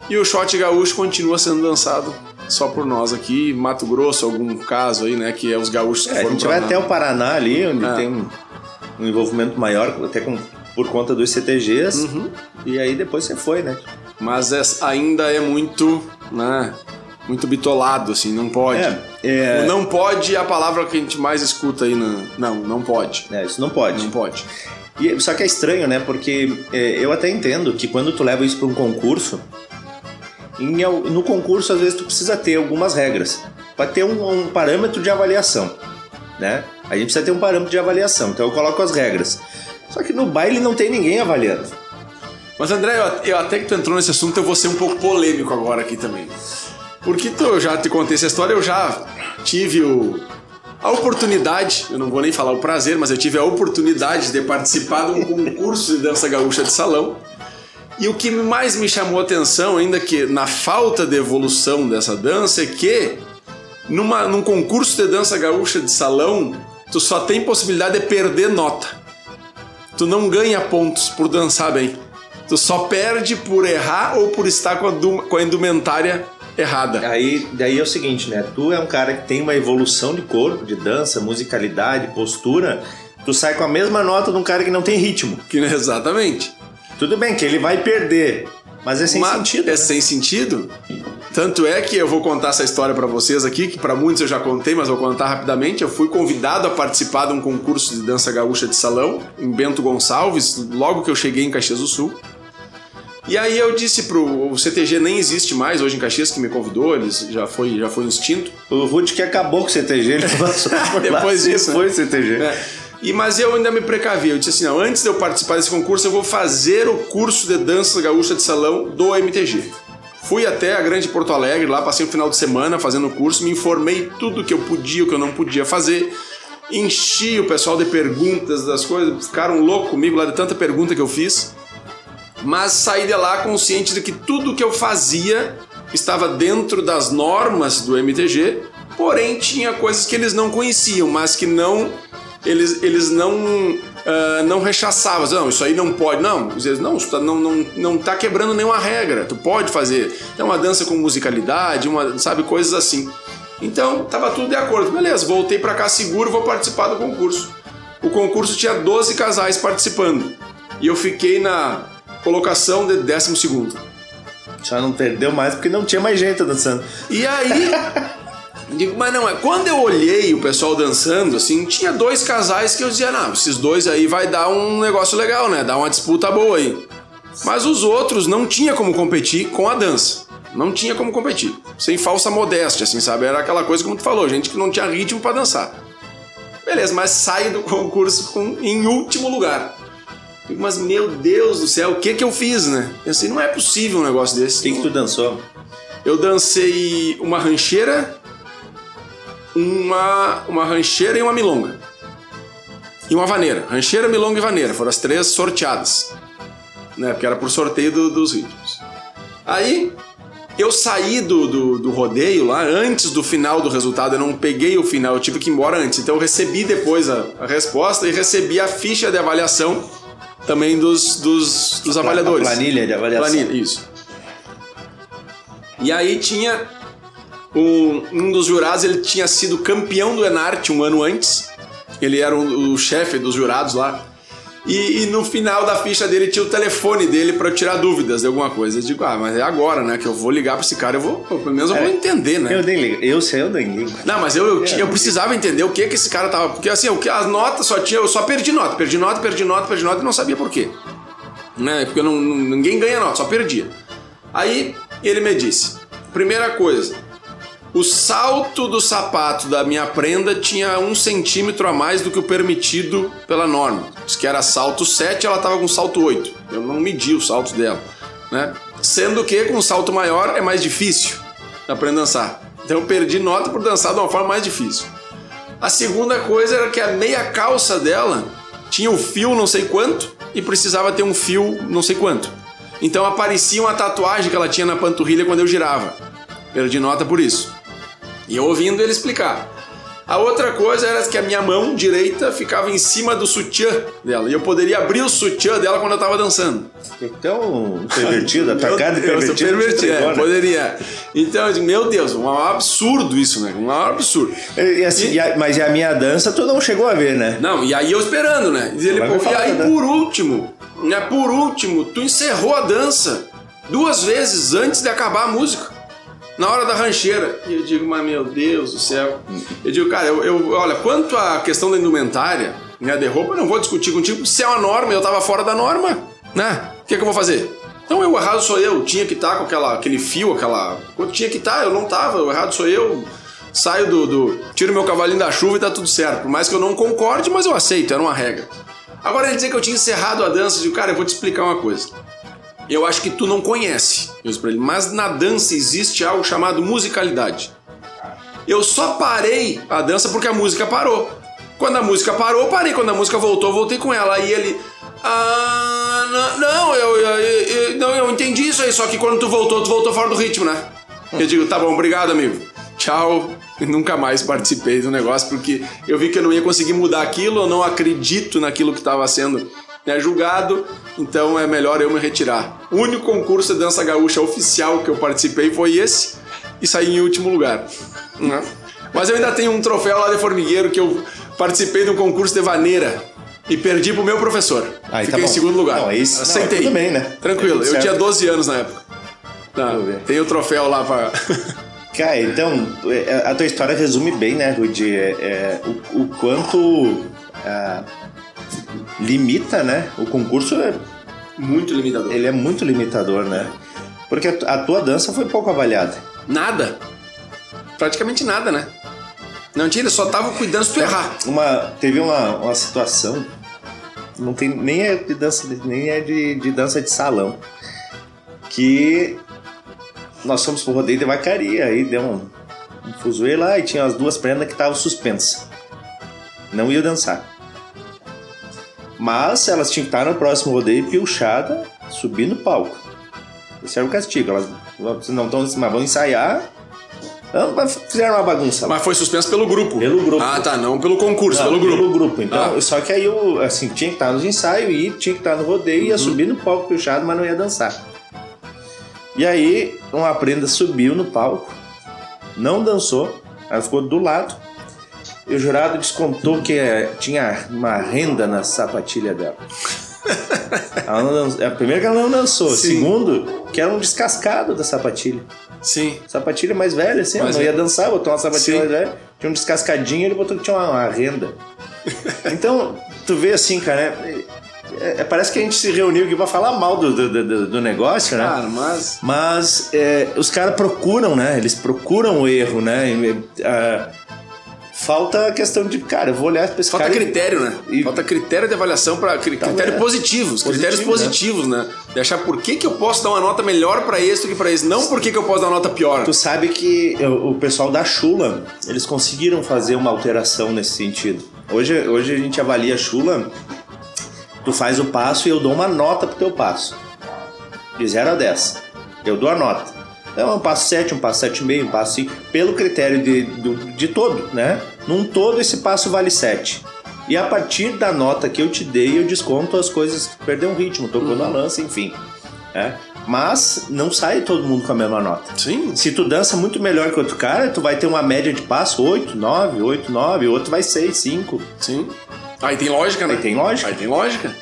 [SPEAKER 2] e o shot gaúcho continua sendo dançado só por nós aqui, Mato Grosso, algum caso aí, né, que é os gaúchos que
[SPEAKER 1] é, foram A gente vai até o Paraná ali, onde é. tem um, um envolvimento maior, até com por conta dos CTGs. Uhum. E aí depois você foi, né?
[SPEAKER 2] Mas é, ainda é muito, né? Muito bitolado, assim, não pode. É, é... Não pode é a palavra que a gente mais escuta aí. No... Não, não pode.
[SPEAKER 1] É, isso não pode.
[SPEAKER 2] Não pode.
[SPEAKER 1] E, só que é estranho, né? Porque é, eu até entendo que quando tu leva isso para um concurso, em, no concurso às vezes tu precisa ter algumas regras para ter um, um, parâmetro de avaliação, né? A gente precisa ter um parâmetro de avaliação, então eu coloco as regras. Só que no baile não tem ninguém avaliando.
[SPEAKER 2] Mas André, eu, eu até que tu entrou nesse assunto, eu vou ser um pouco polêmico agora aqui também. Porque tu, eu já te contei essa história, eu já tive o, a oportunidade, eu não vou nem falar o prazer, mas eu tive a oportunidade de participar de um concurso de dança gaúcha de salão. E o que mais me chamou a atenção, ainda que na falta de evolução dessa dança, é que numa, num concurso de dança gaúcha de salão, tu só tem possibilidade de perder nota tu não ganha pontos por dançar bem. Tu só perde por errar ou por estar com a, com a indumentária errada.
[SPEAKER 1] Aí, daí é o seguinte, né? Tu é um cara que tem uma evolução de corpo, de dança, musicalidade, postura. Tu sai com a mesma nota de um cara que não tem ritmo.
[SPEAKER 2] Que exatamente.
[SPEAKER 1] Tudo bem que ele vai perder, mas é sem mas sentido.
[SPEAKER 2] É
[SPEAKER 1] né?
[SPEAKER 2] sem sentido. Tanto é que eu vou contar essa história para vocês aqui, que para muitos eu já contei, mas vou contar rapidamente. Eu fui convidado a participar de um concurso de dança gaúcha de salão em Bento Gonçalves, logo que eu cheguei em Caxias do Sul. E aí eu disse pro o CTG nem existe mais hoje em Caxias que me convidou, eles já foi já foi extinto.
[SPEAKER 1] O Rude que acabou com o CTG, ele (laughs)
[SPEAKER 2] depois disso,
[SPEAKER 1] foi né? CTG.
[SPEAKER 2] É. E mas eu ainda me precavi, eu disse assim, não, antes de eu participar desse concurso eu vou fazer o curso de dança gaúcha de salão do MTG. Fui até a Grande Porto Alegre, lá passei o final de semana fazendo o curso, me informei tudo que eu podia, o que eu não podia fazer. Enchi o pessoal de perguntas das coisas, ficaram loucos comigo lá de tanta pergunta que eu fiz. Mas saí de lá consciente de que tudo que eu fazia estava dentro das normas do MTG, porém tinha coisas que eles não conheciam, mas que não eles, eles não uh, não rechaçava. Não, isso aí não pode. Não, às vezes, não, isso tá, não, não, não tá quebrando nenhuma regra. Tu pode fazer. Então, uma dança com musicalidade, uma, sabe, coisas assim. Então, tava tudo de acordo. Beleza, voltei para cá seguro, vou participar do concurso. O concurso tinha 12 casais participando. E eu fiquei na colocação de 12 segundo.
[SPEAKER 1] Já não perdeu mais porque não tinha mais gente dançando.
[SPEAKER 2] E aí, (laughs) Digo, mas não, é. Quando eu olhei o pessoal dançando, assim, tinha dois casais que eu dizia, não, esses dois aí vai dar um negócio legal, né? Dar uma disputa boa aí. Mas os outros não tinha como competir com a dança. Não tinha como competir. Sem falsa modéstia, assim, sabe? Era aquela coisa como tu falou, gente que não tinha ritmo para dançar. Beleza, mas sai do (laughs) concurso com, em último lugar. Digo, mas meu Deus do céu, o que que eu fiz, né? Pensei, não é possível um negócio desse.
[SPEAKER 1] O que, que tu dançou?
[SPEAKER 2] Eu dancei uma rancheira uma, uma rancheira e uma milonga. E uma vaneira. Rancheira, milonga e vaneira. Foram as três sorteadas. Né? Porque era por sorteio do, dos ritmos. Aí eu saí do, do, do, rodeio lá antes do final do resultado. Eu não peguei o final, eu tive que ir embora antes. Então eu recebi depois a, a resposta e recebi a ficha de avaliação também dos, dos, dos avaliadores.
[SPEAKER 1] A planilha de avaliação. Planilha,
[SPEAKER 2] isso. E aí tinha um, um dos jurados ele tinha sido campeão do Enarte um ano antes. Ele era o, o chefe dos jurados lá. E, e, no final da ficha dele tinha o telefone dele para eu tirar dúvidas de alguma coisa. Eu digo, ah, mas é agora, né? Que eu vou ligar para esse cara, eu vou, pelo menos eu é, vou entender, né?
[SPEAKER 1] Eu nem ligo, eu sei, eu nem ligo.
[SPEAKER 2] Não, mas eu, eu, é, eu precisava entender o que que esse cara tava. Porque assim, o que as notas só tinha, eu só perdi nota, perdi nota, perdi nota, perdi nota e não sabia por quê. Né? Porque não, ninguém ganha nota, só perdia. Aí ele me disse: primeira coisa, o salto do sapato da minha prenda tinha um centímetro a mais do que o permitido pela norma. Diz que era salto 7, ela estava com salto 8. Eu não medi o salto dela, né? Sendo que com salto maior é mais difícil aprender a dançar. Então eu perdi nota por dançar de uma forma mais difícil. A segunda coisa era que a meia calça dela tinha o um fio não sei quanto e precisava ter um fio não sei quanto. Então aparecia uma tatuagem que ela tinha na panturrilha quando eu girava. Perdi nota por isso. E eu ouvindo ele explicar. A outra coisa era que a minha mão direita ficava em cima do sutiã dela. E eu poderia abrir o sutiã dela quando eu tava dançando.
[SPEAKER 1] Então, (laughs) pervertido, atacado e pervertido.
[SPEAKER 2] pervertido, é, poderia. Então, eu digo, meu Deus, um absurdo isso, né? Um absurdo.
[SPEAKER 1] E, assim, e, a, mas a minha dança tu não chegou a ver, né?
[SPEAKER 2] Não, e aí eu esperando, né? E, ele, pô, e aí, por último, né? Por último, tu encerrou a dança duas vezes antes de acabar a música na hora da rancheira. E eu digo, mas meu Deus do céu. Eu digo, cara, eu, eu olha, quanto à questão da indumentária, né, de roupa, eu não vou discutir contigo se é uma norma, eu tava fora da norma, né? O que, é que eu vou fazer? Então o errado sou eu, tinha que estar tá com aquela, aquele fio, aquela. Tinha que estar, tá, eu não tava, o errado sou eu. Saio do, do. Tiro meu cavalinho da chuva e tá tudo certo. Por mais que eu não concorde, mas eu aceito, era uma regra. Agora ele dizer que eu tinha encerrado a dança, eu digo, cara, eu vou te explicar uma coisa eu acho que tu não conhece. Eu para ele, mas na dança existe algo chamado musicalidade. Eu só parei a dança porque a música parou. Quando a música parou, parei. Quando a música voltou, voltei com ela. Aí ele. Ah, não, não eu, eu, eu, não, eu entendi isso aí, só que quando tu voltou, tu voltou fora do ritmo, né? Eu digo, tá bom, obrigado, amigo. Tchau. E nunca mais participei do negócio porque eu vi que eu não ia conseguir mudar aquilo, eu não acredito naquilo que estava sendo né, julgado, então é melhor eu me retirar. O único concurso de dança gaúcha oficial que eu participei foi esse e saí em último lugar. Né? Mas eu ainda tenho um troféu lá de formigueiro que eu participei de um concurso de vaneira e perdi pro meu professor. Aí, tá Fiquei tá em segundo lugar. Não,
[SPEAKER 1] isso, Aceitei. Não, tudo bem, né?
[SPEAKER 2] Tranquilo, é eu tinha 12 anos na época. Tá, tem o troféu lá pra. (laughs)
[SPEAKER 1] Cara, então, é, a tua história resume bem, né, Rudy? É, é o, o, quanto. Ah, limita, né? O concurso é
[SPEAKER 2] muito limitador.
[SPEAKER 1] Ele é muito limitador, né? Porque a tua dança foi pouco avaliada.
[SPEAKER 2] Nada. Praticamente nada, né? Não tinha, só tava cuidando se tu errar.
[SPEAKER 1] Uma, teve uma, uma situação, não tem nem é de dança, nem é de, de dança de salão, que nós fomos pro rodeio de vacaria, aí deu um, um fuzuê lá e tinha as duas prendas que estavam suspensas. Não ia dançar. Mas elas tinham que estar no próximo rodeio pilchada, subir no palco. Esse era o castigo. Elas não estão mas vão ensaiar mas fizeram uma bagunça lá.
[SPEAKER 2] Mas foi suspenso pelo grupo.
[SPEAKER 1] Pelo grupo.
[SPEAKER 2] Ah, tá. Não pelo concurso,
[SPEAKER 1] Não,
[SPEAKER 2] pelo grupo.
[SPEAKER 1] Então,
[SPEAKER 2] Ah.
[SPEAKER 1] só que aí eu, assim, tinha que estar nos ensaios e tinha que estar no rodeio,
[SPEAKER 2] Uhum.
[SPEAKER 1] ia subir no palco puxado, mas não ia dançar. E aí, uma prenda subiu no palco, não dançou, ela ficou do lado. E o jurado descontou que eh, tinha uma renda na sapatilha dela. (laughs) Ela não dançou, é, primeiro que ela não dançou,
[SPEAKER 2] Sim.
[SPEAKER 1] segundo que era um descascado da sapatilha.
[SPEAKER 2] Sim.
[SPEAKER 1] Sapatilha mais velha, assim, ela
[SPEAKER 2] Mais
[SPEAKER 1] não ia
[SPEAKER 2] velha.
[SPEAKER 1] dançar, botou uma sapatilha
[SPEAKER 2] Sim.
[SPEAKER 1] mais velha, tinha um descascadinho, ele botou que tinha uma, uma renda. (laughs) então, tu vê assim, cara, é- é- parece que a gente se reuniu aqui pra falar mal do, do, do- do negócio, né?
[SPEAKER 2] Cara, mas.
[SPEAKER 1] Mas é, os caras procuram, né? Eles procuram o erro, né? E, ah, falta a questão de, cara, eu vou olhar pra esse
[SPEAKER 2] Falta
[SPEAKER 1] cara e-
[SPEAKER 2] critério, né?
[SPEAKER 1] e-
[SPEAKER 2] Falta critério de avaliação para critério
[SPEAKER 1] é.
[SPEAKER 2] positivos, critérios
[SPEAKER 1] Positivo, né?
[SPEAKER 2] positivos, né? De achar por que, que eu posso dar uma nota melhor para esse do que para esse, não por que, que eu posso dar uma nota pior.
[SPEAKER 1] Tu sabe que o o pessoal da Chula, eles conseguiram fazer uma alteração nesse sentido. Hoje, hoje a gente avalia a Chula, tu faz o passo e eu dou uma nota pro teu passo. De 0 a 10. Eu dou a nota. É um passo 7, um passo 7,5, um passo 5, pelo critério de, do- de todo, né? Num todo esse passo vale 7. E a partir da nota que eu te dei, eu desconto as coisas que perdeu o ritmo, tocou na lança, enfim. né? Mas não sai todo mundo com a mesma nota.
[SPEAKER 2] Sim.
[SPEAKER 1] Se tu dança muito melhor que outro cara, tu vai ter uma média de passo 8, 9, 8, 9, outro vai 6, 5.
[SPEAKER 2] Sim. Aí tem lógica, né?
[SPEAKER 1] Aí tem lógica.
[SPEAKER 2] Aí tem lógica.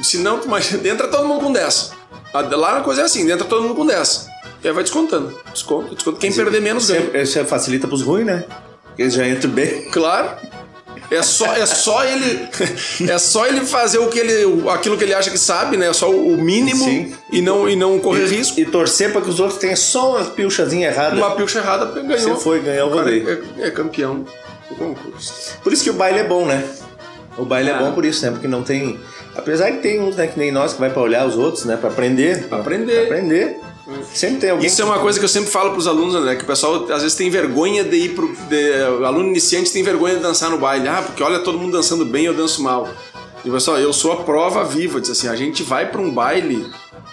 [SPEAKER 2] Se não, imagina, entra todo mundo com 10. Ah, Lá a coisa é assim, entra todo mundo com 10. E aí vai descontando. Desconto, desconto. Quem perder menos ganha.
[SPEAKER 1] é- isso é- facilita pros ruins, né? Porque eles já entram bem.
[SPEAKER 2] Claro. É só, é só ele é só ele fazer o que ele aquilo que ele acha que sabe, né? Só o mínimo
[SPEAKER 1] Sim.
[SPEAKER 2] e não e não correr risco.
[SPEAKER 1] E torcer pra que os outros tenham só uma pilchazinha errada.
[SPEAKER 2] Uma pilcha errada ganhou.
[SPEAKER 1] Você foi ganhar o
[SPEAKER 2] cara é, é campeão do concurso.
[SPEAKER 1] Por isso que o baile é bom, né? O baile é
[SPEAKER 2] Ah.
[SPEAKER 1] bom por isso, né? Porque não tem. Apesar que tem uns, né, que nem nós, que vai pra olhar os outros, né? Pra aprender.
[SPEAKER 2] Pra aprender.
[SPEAKER 1] Pra aprender. Sempre tem alguém.
[SPEAKER 2] Isso é uma coisa que eu sempre falo pros alunos, André, que o pessoal às vezes tem vergonha de ir pro. De, o aluno iniciante tem vergonha de dançar no baile. Ah, porque olha todo mundo dançando bem, eu danço mal. E pessoal, eu sou a prova viva, diz assim, a gente vai pra um baile,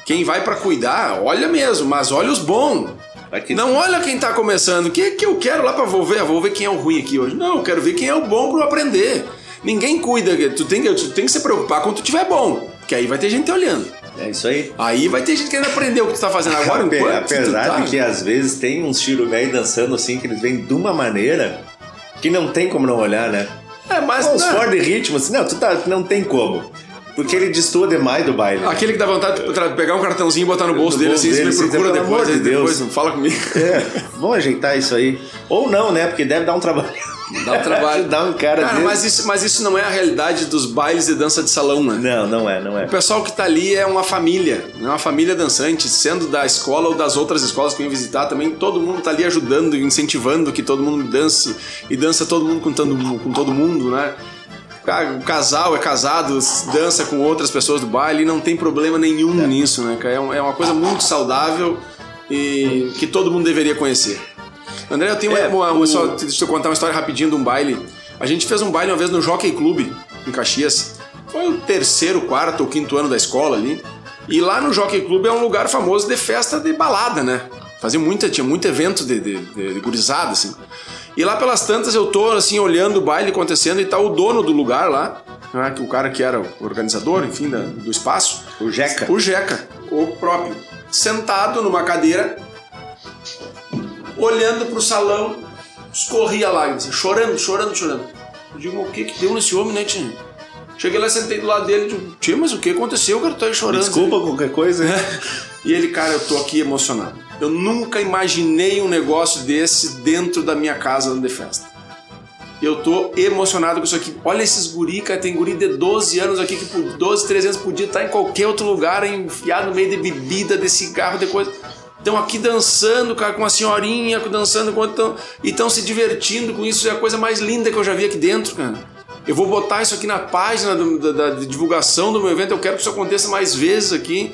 [SPEAKER 2] quem vai pra cuidar, olha mesmo, mas olha os bons.
[SPEAKER 1] Aqui-
[SPEAKER 2] Não olha quem tá começando. O que, que eu quero lá pra vou ver? Vou ver quem é o ruim aqui hoje. Não, eu quero ver quem é o bom pra eu aprender. Ninguém cuida. Tu tem, que- tu tem que se preocupar quando tu tiver bom. Que aí vai ter gente te olhando.
[SPEAKER 1] É isso aí.
[SPEAKER 2] Aí vai ter gente querendo aprender o que tu tá fazendo agora.
[SPEAKER 1] Ape- Apesar
[SPEAKER 2] tá-
[SPEAKER 1] de que às vezes tem uns tiro velho dançando assim, que eles vêm de uma maneira que não tem como não olhar, né?
[SPEAKER 2] É, mas.
[SPEAKER 1] Uns
[SPEAKER 2] não.
[SPEAKER 1] fora de ritmo, assim, não, tu tá, não tem como. Porque ele destoa demais do baile.
[SPEAKER 2] Aquele que dá vontade de pegar um cartãozinho e botar no bolso
[SPEAKER 1] No
[SPEAKER 2] dele
[SPEAKER 1] bolso
[SPEAKER 2] assim,
[SPEAKER 1] dele,
[SPEAKER 2] você me
[SPEAKER 1] assim,
[SPEAKER 2] procura depois,
[SPEAKER 1] amor de Deus.
[SPEAKER 2] depois fala comigo.
[SPEAKER 1] É, vamos ajeitar isso aí. Ou não, né? Porque deve dar um trabalho.
[SPEAKER 2] Dá um trabalho. (laughs)
[SPEAKER 1] Ajudar um cara,
[SPEAKER 2] Cara, mas isso, mas isso não é a realidade dos bailes de dança de salão, né?
[SPEAKER 1] Não, não é, não é.
[SPEAKER 2] O pessoal que tá ali é uma família, é uma família dançante, sendo da escola ou das outras escolas que vêm visitar também, todo mundo tá ali ajudando, incentivando que todo mundo dance e dança todo mundo com todo, com todo mundo, né? O casal é casado, dança com outras pessoas do baile e não tem problema nenhum nisso, né? É é uma coisa muito saudável e que todo mundo deveria conhecer. André, eu tenho
[SPEAKER 1] É,
[SPEAKER 2] uma, uma-
[SPEAKER 1] o-
[SPEAKER 2] só, deixa eu contar uma história rapidinho de um baile. A gente fez um baile uma vez no Jockey Club, em Caxias. Foi o terceiro, quarto ou quinto ano da escola ali. E lá no Jockey Club é um lugar famoso de festa de balada, né? Fazia muita, tinha muito evento de, de, de, de gurizada, assim. E lá pelas tantas eu tô, assim, olhando o baile acontecendo e tá o dono do lugar lá, né, o cara que era o organizador, enfim, da- do espaço.
[SPEAKER 1] O Jeca.
[SPEAKER 2] O Jeca, o próprio, sentado numa cadeira, olhando pro salão, escorria lágrimas, assim, chorando, chorando, chorando. Eu digo, o que que deu nesse homem, né, tio? Cheguei lá, sentei do lado dele digo, tio, mas o que aconteceu, cara? Tá aí chorando.
[SPEAKER 1] Desculpa qualquer coisa. (laughs)
[SPEAKER 2] E ele, cara, eu tô aqui emocionado. Eu nunca imaginei um negócio desse dentro da minha casa de festa. Eu tô emocionado com isso aqui. Olha esses guri, cara. Tem guri de 12 anos aqui que por 12, 13 anos podia estar em qualquer outro lugar, enfiado no meio de bebida, de cigarro, de coisa. Estão aqui dançando, cara, com uma senhorinha, dançando com outra, e estão se divertindo com isso. É a coisa mais linda que eu já vi aqui dentro, cara. Eu vou botar isso aqui na página do- da, da- divulgação do meu evento. Eu quero que isso aconteça mais vezes aqui.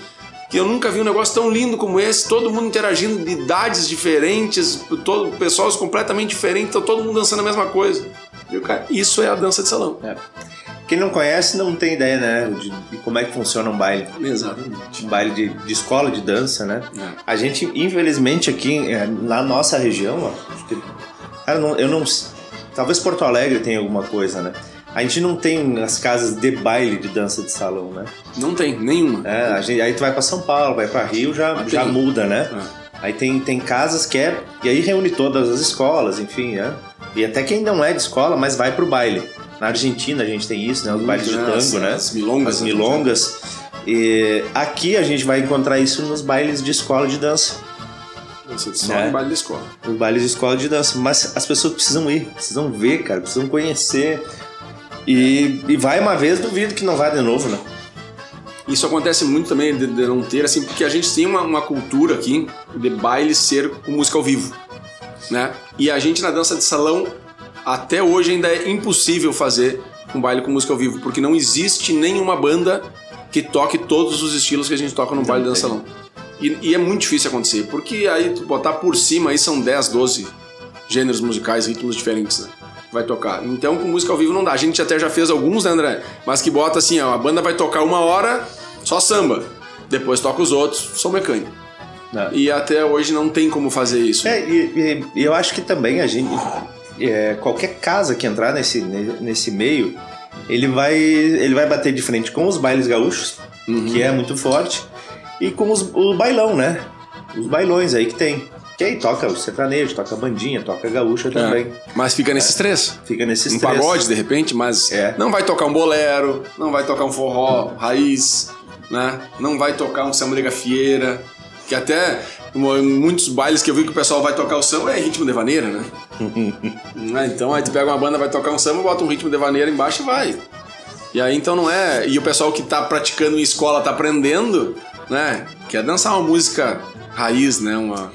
[SPEAKER 2] Que eu nunca vi um negócio tão lindo como esse. Todo mundo interagindo de idades diferentes, todo, pessoas completamente diferentes, tá todo mundo dançando a mesma coisa. Viu, cara? Isso é a dança de salão.
[SPEAKER 1] É. Quem não conhece não tem ideia, né? De, de como é que funciona um baile.
[SPEAKER 2] Exatamente.
[SPEAKER 1] Um baile de, de escola de dança, né?
[SPEAKER 2] É.
[SPEAKER 1] A gente, infelizmente, aqui é, na nossa região, ó, acho que- cara, não- eu não. Talvez Porto Alegre tenha alguma coisa, né? A gente não tem as casas de baile de dança de salão, né?
[SPEAKER 2] Não tem, nenhuma.
[SPEAKER 1] É, a gente- aí tu vai pra São Paulo, vai pra Rio, já, já
[SPEAKER 2] tem.
[SPEAKER 1] muda, né?
[SPEAKER 2] É.
[SPEAKER 1] Aí tem, tem casas que é. E aí reúne todas as escolas, enfim, né? E até quem não é de escola, mas vai pro baile. Na Argentina a gente tem isso, né? Os bailes de
[SPEAKER 2] né?
[SPEAKER 1] tango,
[SPEAKER 2] As-
[SPEAKER 1] né?
[SPEAKER 2] as milongas,
[SPEAKER 1] As
[SPEAKER 2] né?
[SPEAKER 1] milongas. E aqui a gente vai encontrar isso nos bailes de escola de dança.
[SPEAKER 2] Dança de só
[SPEAKER 1] É.
[SPEAKER 2] em baile de escola.
[SPEAKER 1] Os bailes de escola de dança. Mas as pessoas precisam ir, precisam ver, cara, precisam conhecer. E, e vai uma vez, duvido que não vai de novo, né?
[SPEAKER 2] Isso acontece muito também de, de não ter, assim, porque a gente tem uma, uma cultura aqui de baile ser com música ao vivo, né? E a gente na dança de salão, até hoje ainda é impossível fazer um baile com música ao vivo, porque não existe nenhuma banda que toque todos os estilos que a gente toca no baile dança salão. E, e é muito difícil acontecer, porque aí tu botar por cima aí são 10, 12 gêneros musicais, ritmos diferentes, né? Vai tocar. Então, com música ao vivo não dá. A gente até já fez alguns, né, André? Mas que bota assim, ó, a banda vai tocar uma hora, só samba. Depois toca os outros, som mecânico.
[SPEAKER 1] Né?
[SPEAKER 2] E até hoje não tem como fazer isso.
[SPEAKER 1] É, e- e eu acho que também a gente. É, qualquer casa que entrar nesse, nesse meio, ele vai, ele vai bater de frente com os bailes gaúchos, que é muito forte, e com os, o bailão, né? Os bailões aí que tem. Que aí toca o sertanejo, toca a bandinha, toca a gaúcha também.
[SPEAKER 2] É. Mas fica nesses três.
[SPEAKER 1] Fica nesses
[SPEAKER 2] Um
[SPEAKER 1] três.
[SPEAKER 2] pagode, de repente, mas
[SPEAKER 1] É.
[SPEAKER 2] não vai tocar um bolero, não vai tocar um forró raiz, né? Não vai tocar um samba de gafieira, que até muitos bailes que eu vi que o pessoal vai tocar o samba é ritmo de vaneira, né? Né? (laughs) Então aí tu pega uma banda, vai tocar um samba, bota um ritmo de vaneira embaixo e vai. E aí então não é. E o pessoal que tá praticando em escola, tá aprendendo, né? Quer dançar uma música raiz, né? Uma.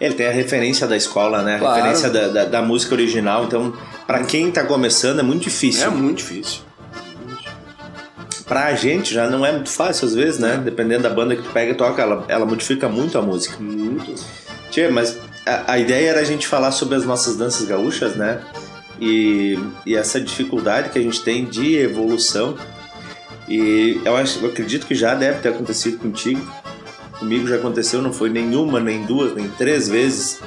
[SPEAKER 1] Ele tem a referência da escola, né? A
[SPEAKER 2] Claro.
[SPEAKER 1] referência da, da, da música original. Então, pra quem tá começando, é muito difícil.
[SPEAKER 2] É muito difícil.
[SPEAKER 1] Pra gente já não é muito fácil, às vezes, né? Dependendo da banda que tu pega e toca, ela, ela modifica muito a música.
[SPEAKER 2] Muito.
[SPEAKER 1] Tchê, mas a, a ideia era a gente falar sobre as nossas danças gaúchas, né? E, e essa dificuldade que a gente tem de evolução. E eu, acho, eu acredito que já deve ter acontecido contigo. Comigo já aconteceu, não foi nenhuma, nem duas, nem três vezes.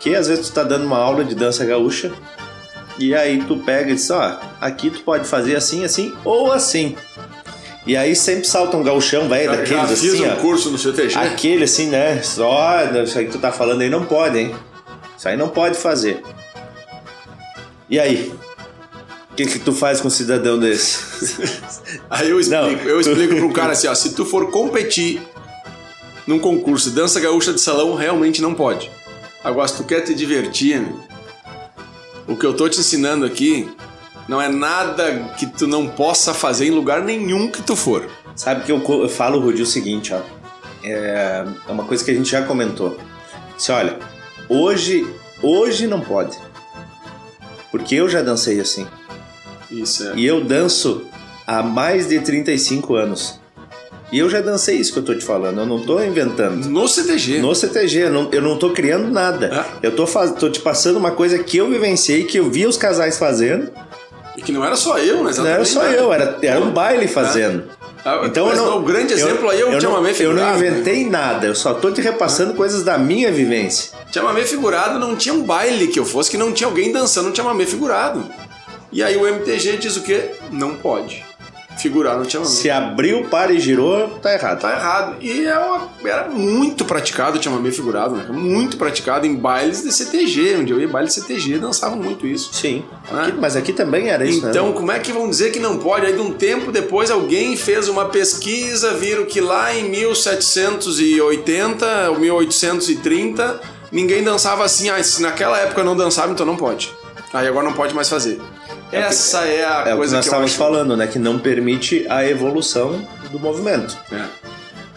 [SPEAKER 1] Que às vezes tu tá dando uma aula de dança gaúcha e aí tu pega e diz, ó, aqui tu pode fazer assim, assim ou assim. E aí sempre salta um gauchão, velho, daqueles
[SPEAKER 2] já fiz
[SPEAKER 1] assim,
[SPEAKER 2] um
[SPEAKER 1] ó.
[SPEAKER 2] curso no CTG.
[SPEAKER 1] Aquele assim, né? Só isso aí que tu tá falando aí não pode, hein? Isso aí não pode fazer. E aí? O que, que tu faz com um cidadão desse? (laughs)
[SPEAKER 2] Aí eu explico,
[SPEAKER 1] Não.
[SPEAKER 2] eu explico pro cara assim, ó, se tu for competir num concurso de dança gaúcha de salão, realmente não pode. Agora, se tu quer te divertir, o que eu tô te ensinando aqui não é nada que tu não possa fazer em lugar nenhum que tu for.
[SPEAKER 1] Sabe que eu, eu falo, Rudi, o seguinte, ó. É, é uma coisa que a gente já comentou. Se olha, hoje, hoje não pode. Porque eu já dancei assim.
[SPEAKER 2] Isso é.
[SPEAKER 1] E eu danço há mais de 35 anos. E eu já dancei isso que eu tô te falando, eu não tô inventando.
[SPEAKER 2] No CTG.
[SPEAKER 1] No CTG, eu não, eu não tô criando nada.
[SPEAKER 2] Ah.
[SPEAKER 1] Eu tô, faz, tô te passando uma coisa que eu vivenciei, que eu vi os casais fazendo.
[SPEAKER 2] E que não era só eu, né?
[SPEAKER 1] Não era só eu, era, era um baile fazendo.
[SPEAKER 2] Ah,
[SPEAKER 1] Então
[SPEAKER 2] mas
[SPEAKER 1] eu não,
[SPEAKER 2] O grande exemplo aí é o
[SPEAKER 1] eu
[SPEAKER 2] chamamé
[SPEAKER 1] eu
[SPEAKER 2] figurado.
[SPEAKER 1] não
[SPEAKER 2] né?
[SPEAKER 1] inventei nada, eu só tô te repassando coisas da minha vivência.
[SPEAKER 2] Chamamé figurado não tinha um baile que eu fosse que não tinha alguém dançando um chamamé figurado. E aí o MTG diz o quê? Não pode. Figurar no chamamé.
[SPEAKER 1] Se abriu, para e girou, tá errado.
[SPEAKER 2] Tá errado. E é uma- era muito praticado o chamamé figurado, né? Muito praticado em bailes de CTG, onde eu ia baile de CTG, dançavam muito isso.
[SPEAKER 1] Sim.
[SPEAKER 2] Ah.
[SPEAKER 1] Aqui- mas aqui também era isso,
[SPEAKER 2] Então,
[SPEAKER 1] né?
[SPEAKER 2] como é que vão dizer que não pode? Aí, de um tempo depois, alguém fez uma pesquisa, viram que lá em 1780 ou 1830, ninguém dançava assim. Ah, se naquela época não dançava, então não pode. Aí agora não pode mais fazer.
[SPEAKER 1] É
[SPEAKER 2] Essa é a
[SPEAKER 1] É o que
[SPEAKER 2] coisa
[SPEAKER 1] nós
[SPEAKER 2] que eu
[SPEAKER 1] estávamos
[SPEAKER 2] acho...
[SPEAKER 1] falando, né? Que não permite a evolução do movimento.
[SPEAKER 2] É.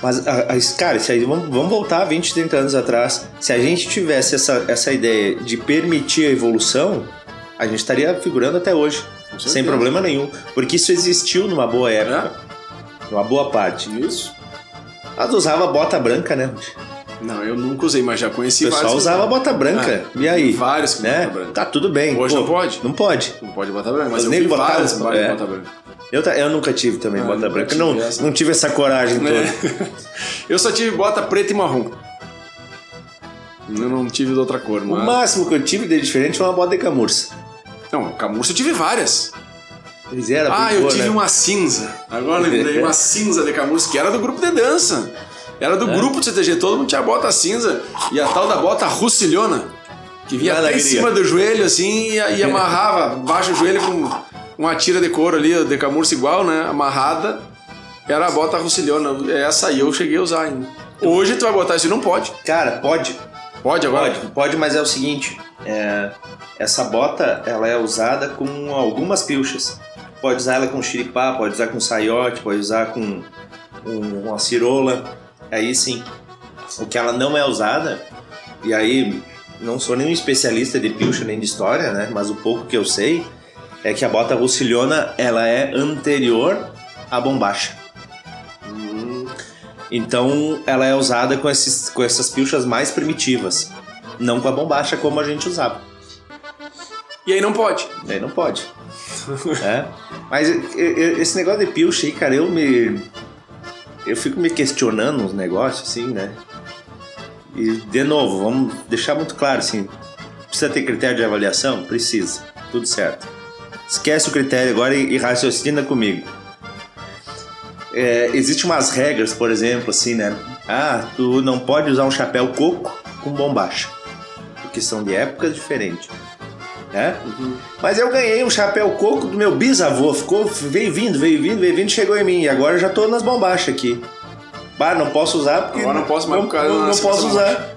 [SPEAKER 1] Mas, a- a- cara, se aí, vamos, vamos voltar 20, 30 anos atrás. Se a gente tivesse essa, essa ideia de permitir a evolução, a gente estaria figurando até hoje. Sem problema nenhum. Porque isso existiu numa boa época. Numa boa parte.
[SPEAKER 2] Isso.
[SPEAKER 1] Mas usava bota branca, né?
[SPEAKER 2] Não, eu nunca usei, mas já conheci
[SPEAKER 1] O pessoal
[SPEAKER 2] vários.
[SPEAKER 1] usava bota branca.
[SPEAKER 2] Ah,
[SPEAKER 1] e aí?
[SPEAKER 2] vários com
[SPEAKER 1] né?
[SPEAKER 2] bota branca.
[SPEAKER 1] Tá tudo bem.
[SPEAKER 2] Hoje não pode?
[SPEAKER 1] Não pode.
[SPEAKER 2] Não pode botar branco, mas
[SPEAKER 1] Os
[SPEAKER 2] eu vi
[SPEAKER 1] botavam-
[SPEAKER 2] vários com
[SPEAKER 1] é.
[SPEAKER 2] bota branca.
[SPEAKER 1] Eu, eu nunca tive também
[SPEAKER 2] Ah,
[SPEAKER 1] bota branca.
[SPEAKER 2] tive
[SPEAKER 1] Não,
[SPEAKER 2] essa.
[SPEAKER 1] não tive essa coragem toda.
[SPEAKER 2] É. (laughs) Eu só tive bota preta e marrom. Eu não tive de outra cor,
[SPEAKER 1] O
[SPEAKER 2] mas...
[SPEAKER 1] máximo que eu tive de diferente foi uma bota de camurça.
[SPEAKER 2] Não, camurça eu tive várias.
[SPEAKER 1] Eles eram
[SPEAKER 2] Ah, eu
[SPEAKER 1] boa,
[SPEAKER 2] tive
[SPEAKER 1] né?
[SPEAKER 2] uma cinza. Agora lembrei, uma (laughs) cinza de camurça, que era do grupo de dança. Era do
[SPEAKER 1] É?
[SPEAKER 2] grupo do CTG, todo mundo tinha bota cinza. E a tal da bota russilhona, que vinha até em cima do joelho, assim, e, e amarrava baixo o joelho com uma tira de couro ali, de camurça igual, né? Amarrada. Era a bota russilhona. Essa aí eu cheguei a usar ainda. Hoje tu vai botar isso e não pode.
[SPEAKER 1] Cara, pode.
[SPEAKER 2] Pode agora?
[SPEAKER 1] Pode, pode, mas é o seguinte: é, essa bota ela é usada com algumas pilchas. Pode usar ela com xiripá, pode usar com saiote, pode usar com um- uma cirola. Aí sim. O que ela não é usada, e aí não sou nenhum especialista de pilcha nem de história, né? Mas o pouco que eu sei é que a bota russilhona ela é anterior à bombacha. Então ela é usada com, esses, com essas pilchas mais primitivas, não com a bombacha como a gente usava.
[SPEAKER 2] E aí não pode.
[SPEAKER 1] Daí não pode. (laughs) É. Mas e- e- esse negócio de pilcha aí, cara, eu me. Eu fico me questionando uns negócios assim, né? E, de novo, vamos deixar muito claro assim: precisa ter critério de avaliação? Precisa. Tudo certo. Esquece o critério agora e, raciocina comigo. É, Existem umas regras, por exemplo, assim, né? Ah, tu não pode usar um chapéu coco com bombacha. Porque são de épocas diferentes. Né? Mas eu ganhei um chapéu coco do meu bisavô. Ficou, veio vindo, veio vindo, veio vindo, chegou em mim. E agora eu já tô nas bombachas aqui. Bah, não posso usar porque.
[SPEAKER 2] Agora não posso mais
[SPEAKER 1] não,
[SPEAKER 2] causa
[SPEAKER 1] não, não posso usar.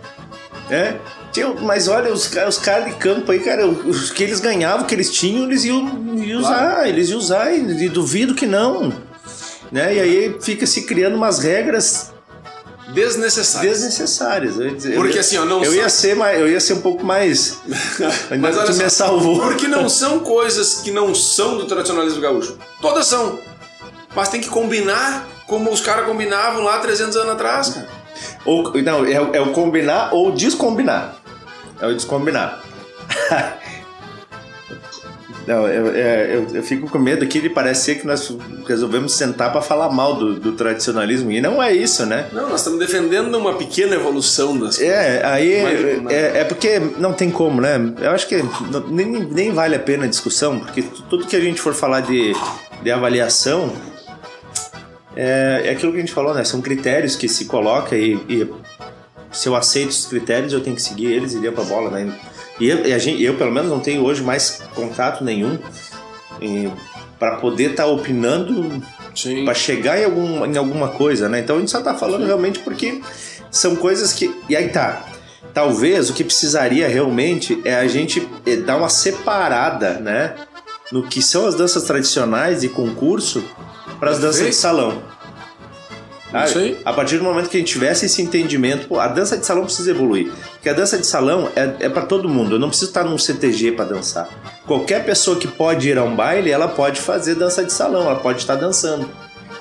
[SPEAKER 1] É? Mas olha, os, os caras de campo aí, cara, os que eles ganhavam, que eles tinham, eles iam, iam usar, eles iam usar, e, e duvido que não. Né? E aí fica se criando umas regras
[SPEAKER 2] Desnecessário.
[SPEAKER 1] desnecessárias. Eu, ia dizer-
[SPEAKER 2] Porque
[SPEAKER 1] eu,
[SPEAKER 2] assim, ó, não
[SPEAKER 1] eu ia ser mais, eu ia ser um pouco mais. (laughs) Ainda
[SPEAKER 2] Mas olha só,
[SPEAKER 1] me salvou.
[SPEAKER 2] Porque não são coisas que não são do tradicionalismo gaúcho. Todas são. Mas tem que combinar como os caras combinavam lá 300 anos atrás, cara.
[SPEAKER 1] Ou, não, é, o- é o combinar ou descombinar. É o descombinar. (laughs) não, eu, é, eu, eu fico com medo aqui de parecer que nós resolvemos sentar para falar mal do, do tradicionalismo. E não é isso, né?
[SPEAKER 2] Não, nós estamos defendendo uma pequena evolução das coisas.
[SPEAKER 1] É, aí
[SPEAKER 2] Mas,
[SPEAKER 1] é, é porque não tem como, né? Eu acho que nem, nem vale a pena a discussão, porque tu- tudo que a gente for falar de, de avaliação é, é aquilo que a gente falou, né? São critérios que se coloca e, e se eu aceito os critérios, eu tenho que seguir eles e deu pra bola, né? E eu, e gente, eu, pelo menos, não tenho hoje mais contato nenhum para poder estar opinando
[SPEAKER 2] Sim.
[SPEAKER 1] para chegar em, algum, em alguma coisa, né? Então a gente só tá falando realmente porque são coisas que. E aí tá. Talvez o que precisaria realmente é a gente eh, dar uma separada, né? No que são as danças tradicionais de concurso para as danças de salão.
[SPEAKER 2] Aí.
[SPEAKER 1] A partir do momento que a gente tivesse esse entendimento, pô, a dança de salão precisa evoluir. Porque a dança de salão é, é para todo mundo. Eu não preciso estar num CTG para dançar. Qualquer pessoa que pode ir a um baile, ela pode fazer dança de salão, ela pode estar dançando.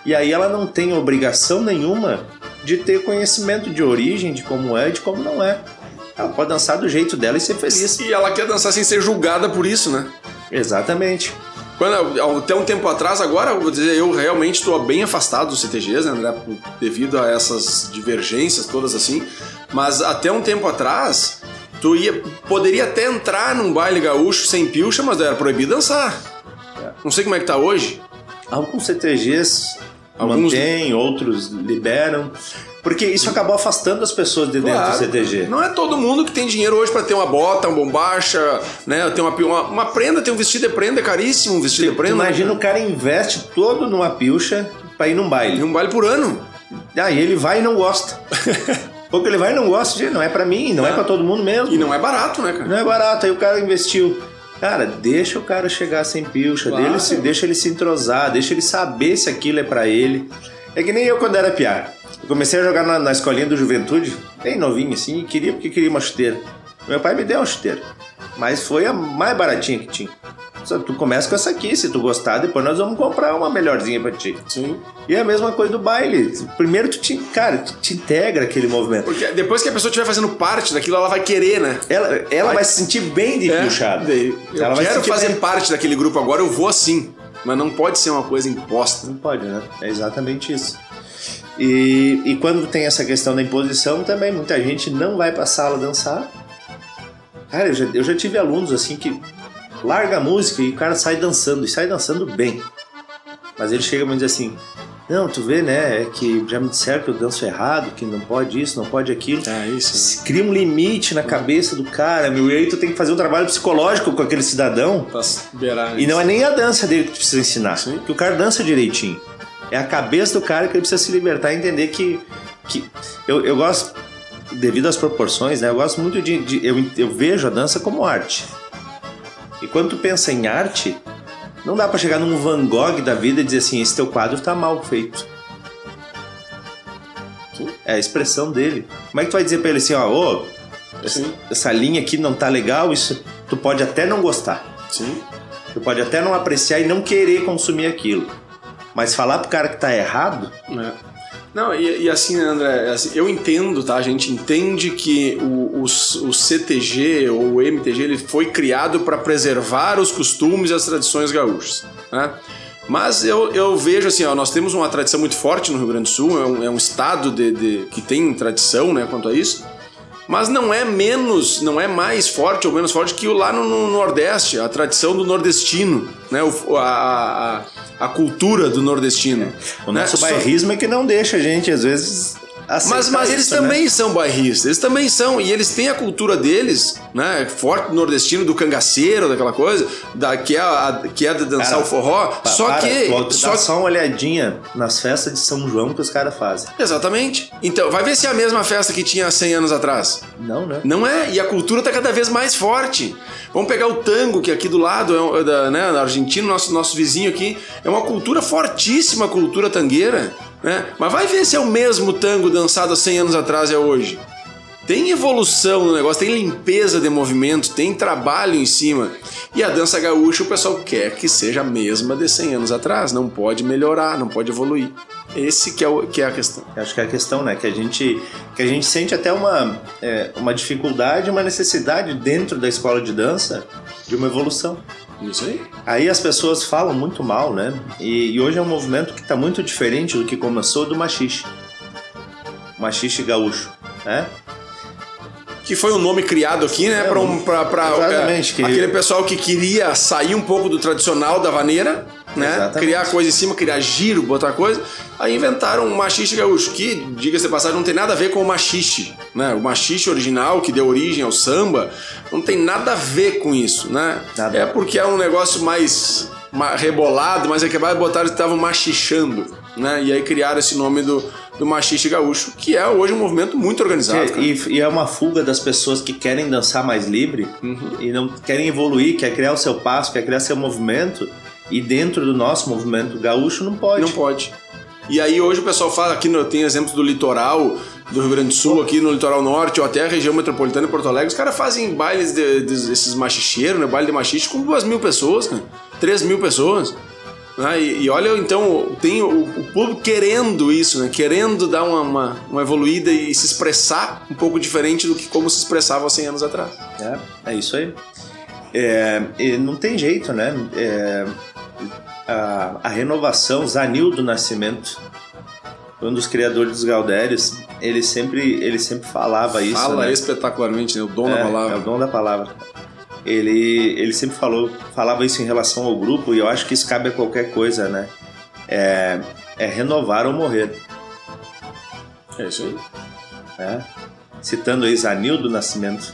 [SPEAKER 1] E aí ela não tem obrigação nenhuma de ter conhecimento de origem, de como é e de como não é. Ela pode dançar do jeito dela e ser feliz.
[SPEAKER 2] E ela quer dançar sem ser julgada por isso, né?
[SPEAKER 1] Exatamente.
[SPEAKER 2] Quando, até um tempo atrás, agora, eu vou dizer, eu realmente estou bem afastado dos CTGs, né, André? Devido a essas divergências todas assim. Mas até um tempo atrás, tu ia, poderia até entrar num baile gaúcho sem pilcha, mas era proibido dançar. Não sei como é que tá hoje.
[SPEAKER 1] Alguns CTGs
[SPEAKER 2] Alguns-
[SPEAKER 1] mantêm, outros liberam. Porque isso acabou afastando as pessoas de dentro do CTG.
[SPEAKER 2] Não é todo mundo que tem dinheiro hoje pra ter uma bota, uma bombacha, né? Ter uma, uma, uma prenda, ter um vestido de prenda, é caríssimo um vestido de prenda.
[SPEAKER 1] imagina o cara investe todo numa pilcha pra ir num
[SPEAKER 2] E
[SPEAKER 1] baile.
[SPEAKER 2] um baile por ano.
[SPEAKER 1] Aí ele vai e não gosta. (laughs) Pouco ele vai e não gosta, gente, não é pra mim, não é,
[SPEAKER 2] É.
[SPEAKER 1] pra todo mundo mesmo.
[SPEAKER 2] E não é barato, né, cara?
[SPEAKER 1] Não é barato, aí o cara investiu. Cara, deixa o cara chegar sem pilcha,
[SPEAKER 2] Claro.
[SPEAKER 1] se- deixa ele se entrosar, deixa ele saber se aquilo é pra ele. É que nem eu quando era piá. Eu comecei a jogar na, na escolinha do juventude, bem novinho assim, e queria porque queria uma chuteira. Meu pai me deu uma chuteira, mas foi a mais baratinha que tinha. tu começa com essa aqui, se tu gostar, depois nós vamos comprar uma melhorzinha pra ti.
[SPEAKER 2] Sim.
[SPEAKER 1] E é a mesma coisa do baile. Primeiro tu te, cara, tu te integra aquele movimento.
[SPEAKER 2] Porque depois que a pessoa estiver fazendo parte daquilo, ela vai querer, né?
[SPEAKER 1] Ela, ela vai, se sentir bem de
[SPEAKER 2] É, Eu
[SPEAKER 1] Ela vai
[SPEAKER 2] quero fazer
[SPEAKER 1] bem.
[SPEAKER 2] parte daquele grupo agora, eu vou assim. Mas não pode ser uma coisa imposta.
[SPEAKER 1] Não pode, né? É exatamente isso. E, e quando tem essa questão da imposição também, muita gente não vai pra sala dançar. Cara, eu já, eu já tive alunos assim que larga a música e o cara sai dançando, e sai dançando bem. Mas ele chega e me diz assim: Não, tu vê, né? É que já me disseram que eu danço errado, que não pode isso, não pode aquilo.
[SPEAKER 2] É isso.
[SPEAKER 1] Se Cria um limite na cabeça do cara, meu, e aí tu tem que fazer um trabalho psicológico com aquele cidadão.
[SPEAKER 2] Pra beirar
[SPEAKER 1] E não é nem a dança dele que tu precisa ensinar,
[SPEAKER 2] Sim.
[SPEAKER 1] porque o cara dança direitinho. É a cabeça do cara que ele precisa se libertar e entender que. que eu, eu gosto, devido às proporções, né? Eu gosto muito de. de- eu, eu vejo a dança como arte. E quando tu pensa em arte, não dá pra chegar num Van Gogh da vida e dizer assim: esse teu quadro tá mal feito. É a expressão dele. Como é que tu vai dizer pra ele assim: ó, ô, essa, essa linha aqui não tá legal, isso. Tu pode até não gostar.
[SPEAKER 2] Sim.
[SPEAKER 1] Tu pode até não apreciar e não querer consumir aquilo. Mas falar pro cara que tá errado,
[SPEAKER 2] É. Não, e, e assim, né, André, assim, eu entendo, tá? A gente entende que o, o, o CTG ou o MTG ele foi criado para preservar os costumes e as tradições gaúchas, né? Mas eu, eu vejo assim, ó, nós temos uma tradição muito forte no Rio Grande do Sul, é um, é um estado de, de- que tem tradição né, quanto a isso, mas não é menos, não é mais forte ou menos forte que o lá no, no Nordeste, a tradição do nordestino, né? O, a, a, a cultura do nordestino.
[SPEAKER 1] o
[SPEAKER 2] né?
[SPEAKER 1] nosso bairrismo é que não deixa a gente, às vezes,
[SPEAKER 2] mas, mas eles
[SPEAKER 1] isso, né?
[SPEAKER 2] também são bairristas, eles também são, e eles têm a cultura deles, né? Forte nordestino, do cangaceiro, daquela coisa, da, que, é a, que é de dançar
[SPEAKER 1] Cara,
[SPEAKER 2] o forró.
[SPEAKER 1] Pa-
[SPEAKER 2] só
[SPEAKER 1] para,
[SPEAKER 2] que.
[SPEAKER 1] tu-
[SPEAKER 2] Só
[SPEAKER 1] dá só uma olhadinha nas festas de São João que os caras fazem.
[SPEAKER 2] Exatamente. Então, vai ver se é a mesma festa que tinha 100 anos atrás.
[SPEAKER 1] Não, né?
[SPEAKER 2] Não é, e a cultura tá cada vez mais forte. Vamos pegar o tango, que aqui do lado, é, é da, né, da Argentina, nosso, nosso vizinho aqui, é uma cultura fortíssima, a cultura tangueira. Né? Mas vai ver se é o mesmo tango dançado há 100 anos atrás e é hoje. Tem evolução no negócio, tem limpeza de movimento, tem trabalho em cima. E a dança gaúcha o pessoal quer que seja a mesma de 100 anos atrás, não pode melhorar, não pode evoluir. Esse que é, o, que é a questão.
[SPEAKER 1] Acho que é a questão, né? Que a gente, que a gente sente até uma, é, uma dificuldade, uma necessidade dentro da escola de dança de uma evolução.
[SPEAKER 2] Isso aí.
[SPEAKER 1] Aí as pessoas falam muito mal, né? E, e hoje é um movimento que está muito diferente do que começou do machixe. Machixe gaúcho, né?
[SPEAKER 2] Que foi um nome criado aqui, né?
[SPEAKER 1] É,
[SPEAKER 2] pra, um,
[SPEAKER 1] que-
[SPEAKER 2] aquele pessoal que queria sair um pouco do tradicional da vaneira, né?
[SPEAKER 1] Exatamente.
[SPEAKER 2] Criar coisa em cima, criar giro, botar coisa. Aí inventaram um machixe gaúcho, que, diga-se de passagem, não tem nada a ver com o machixe, né? O machixe original, que deu origem ao samba, não tem nada a ver com isso, né?
[SPEAKER 1] Nada.
[SPEAKER 2] É porque é um negócio mais ma- rebolado, mas é que botaram que estavam machichando, né? E aí criaram esse nome do, do machixe gaúcho, que é hoje um movimento muito organizado.
[SPEAKER 1] E, e é uma fuga das pessoas que querem dançar mais livre
[SPEAKER 2] Uhum.
[SPEAKER 1] e não querem evoluir, quer criar o seu passo, quer criar seu movimento. E dentro do nosso movimento gaúcho não pode.
[SPEAKER 2] Não pode. E aí hoje o pessoal fala, aqui no, tem exemplos do litoral, do Rio Grande do Sul, aqui no litoral norte, ou até a região metropolitana de Porto Alegre, os caras fazem bailes de, de- esses machicheiros, né? Baile de machixe com duas mil pessoas, cara. Três mil pessoas. né? E, e olha, então, tem o, o público querendo isso, né? Querendo dar uma, uma, uma evoluída e se expressar um pouco diferente do que como se expressava há 100 anos atrás.
[SPEAKER 1] É, é isso aí. É, e não tem jeito, né? É, a, a renovação, Zanildo Nascimento, um dos criadores dos Galdérios, ele sempre, ele sempre falava isso.
[SPEAKER 2] Fala
[SPEAKER 1] né?
[SPEAKER 2] espetacularmente, né? O dom
[SPEAKER 1] é,
[SPEAKER 2] da
[SPEAKER 1] É
[SPEAKER 2] palavra.
[SPEAKER 1] o dom da palavra. Ele, ele sempre falou, falava isso em relação ao grupo e eu acho que isso cabe a qualquer coisa, né? É, é renovar ou morrer.
[SPEAKER 2] É isso aí.
[SPEAKER 1] né? Citando aí Zanildo Nascimento.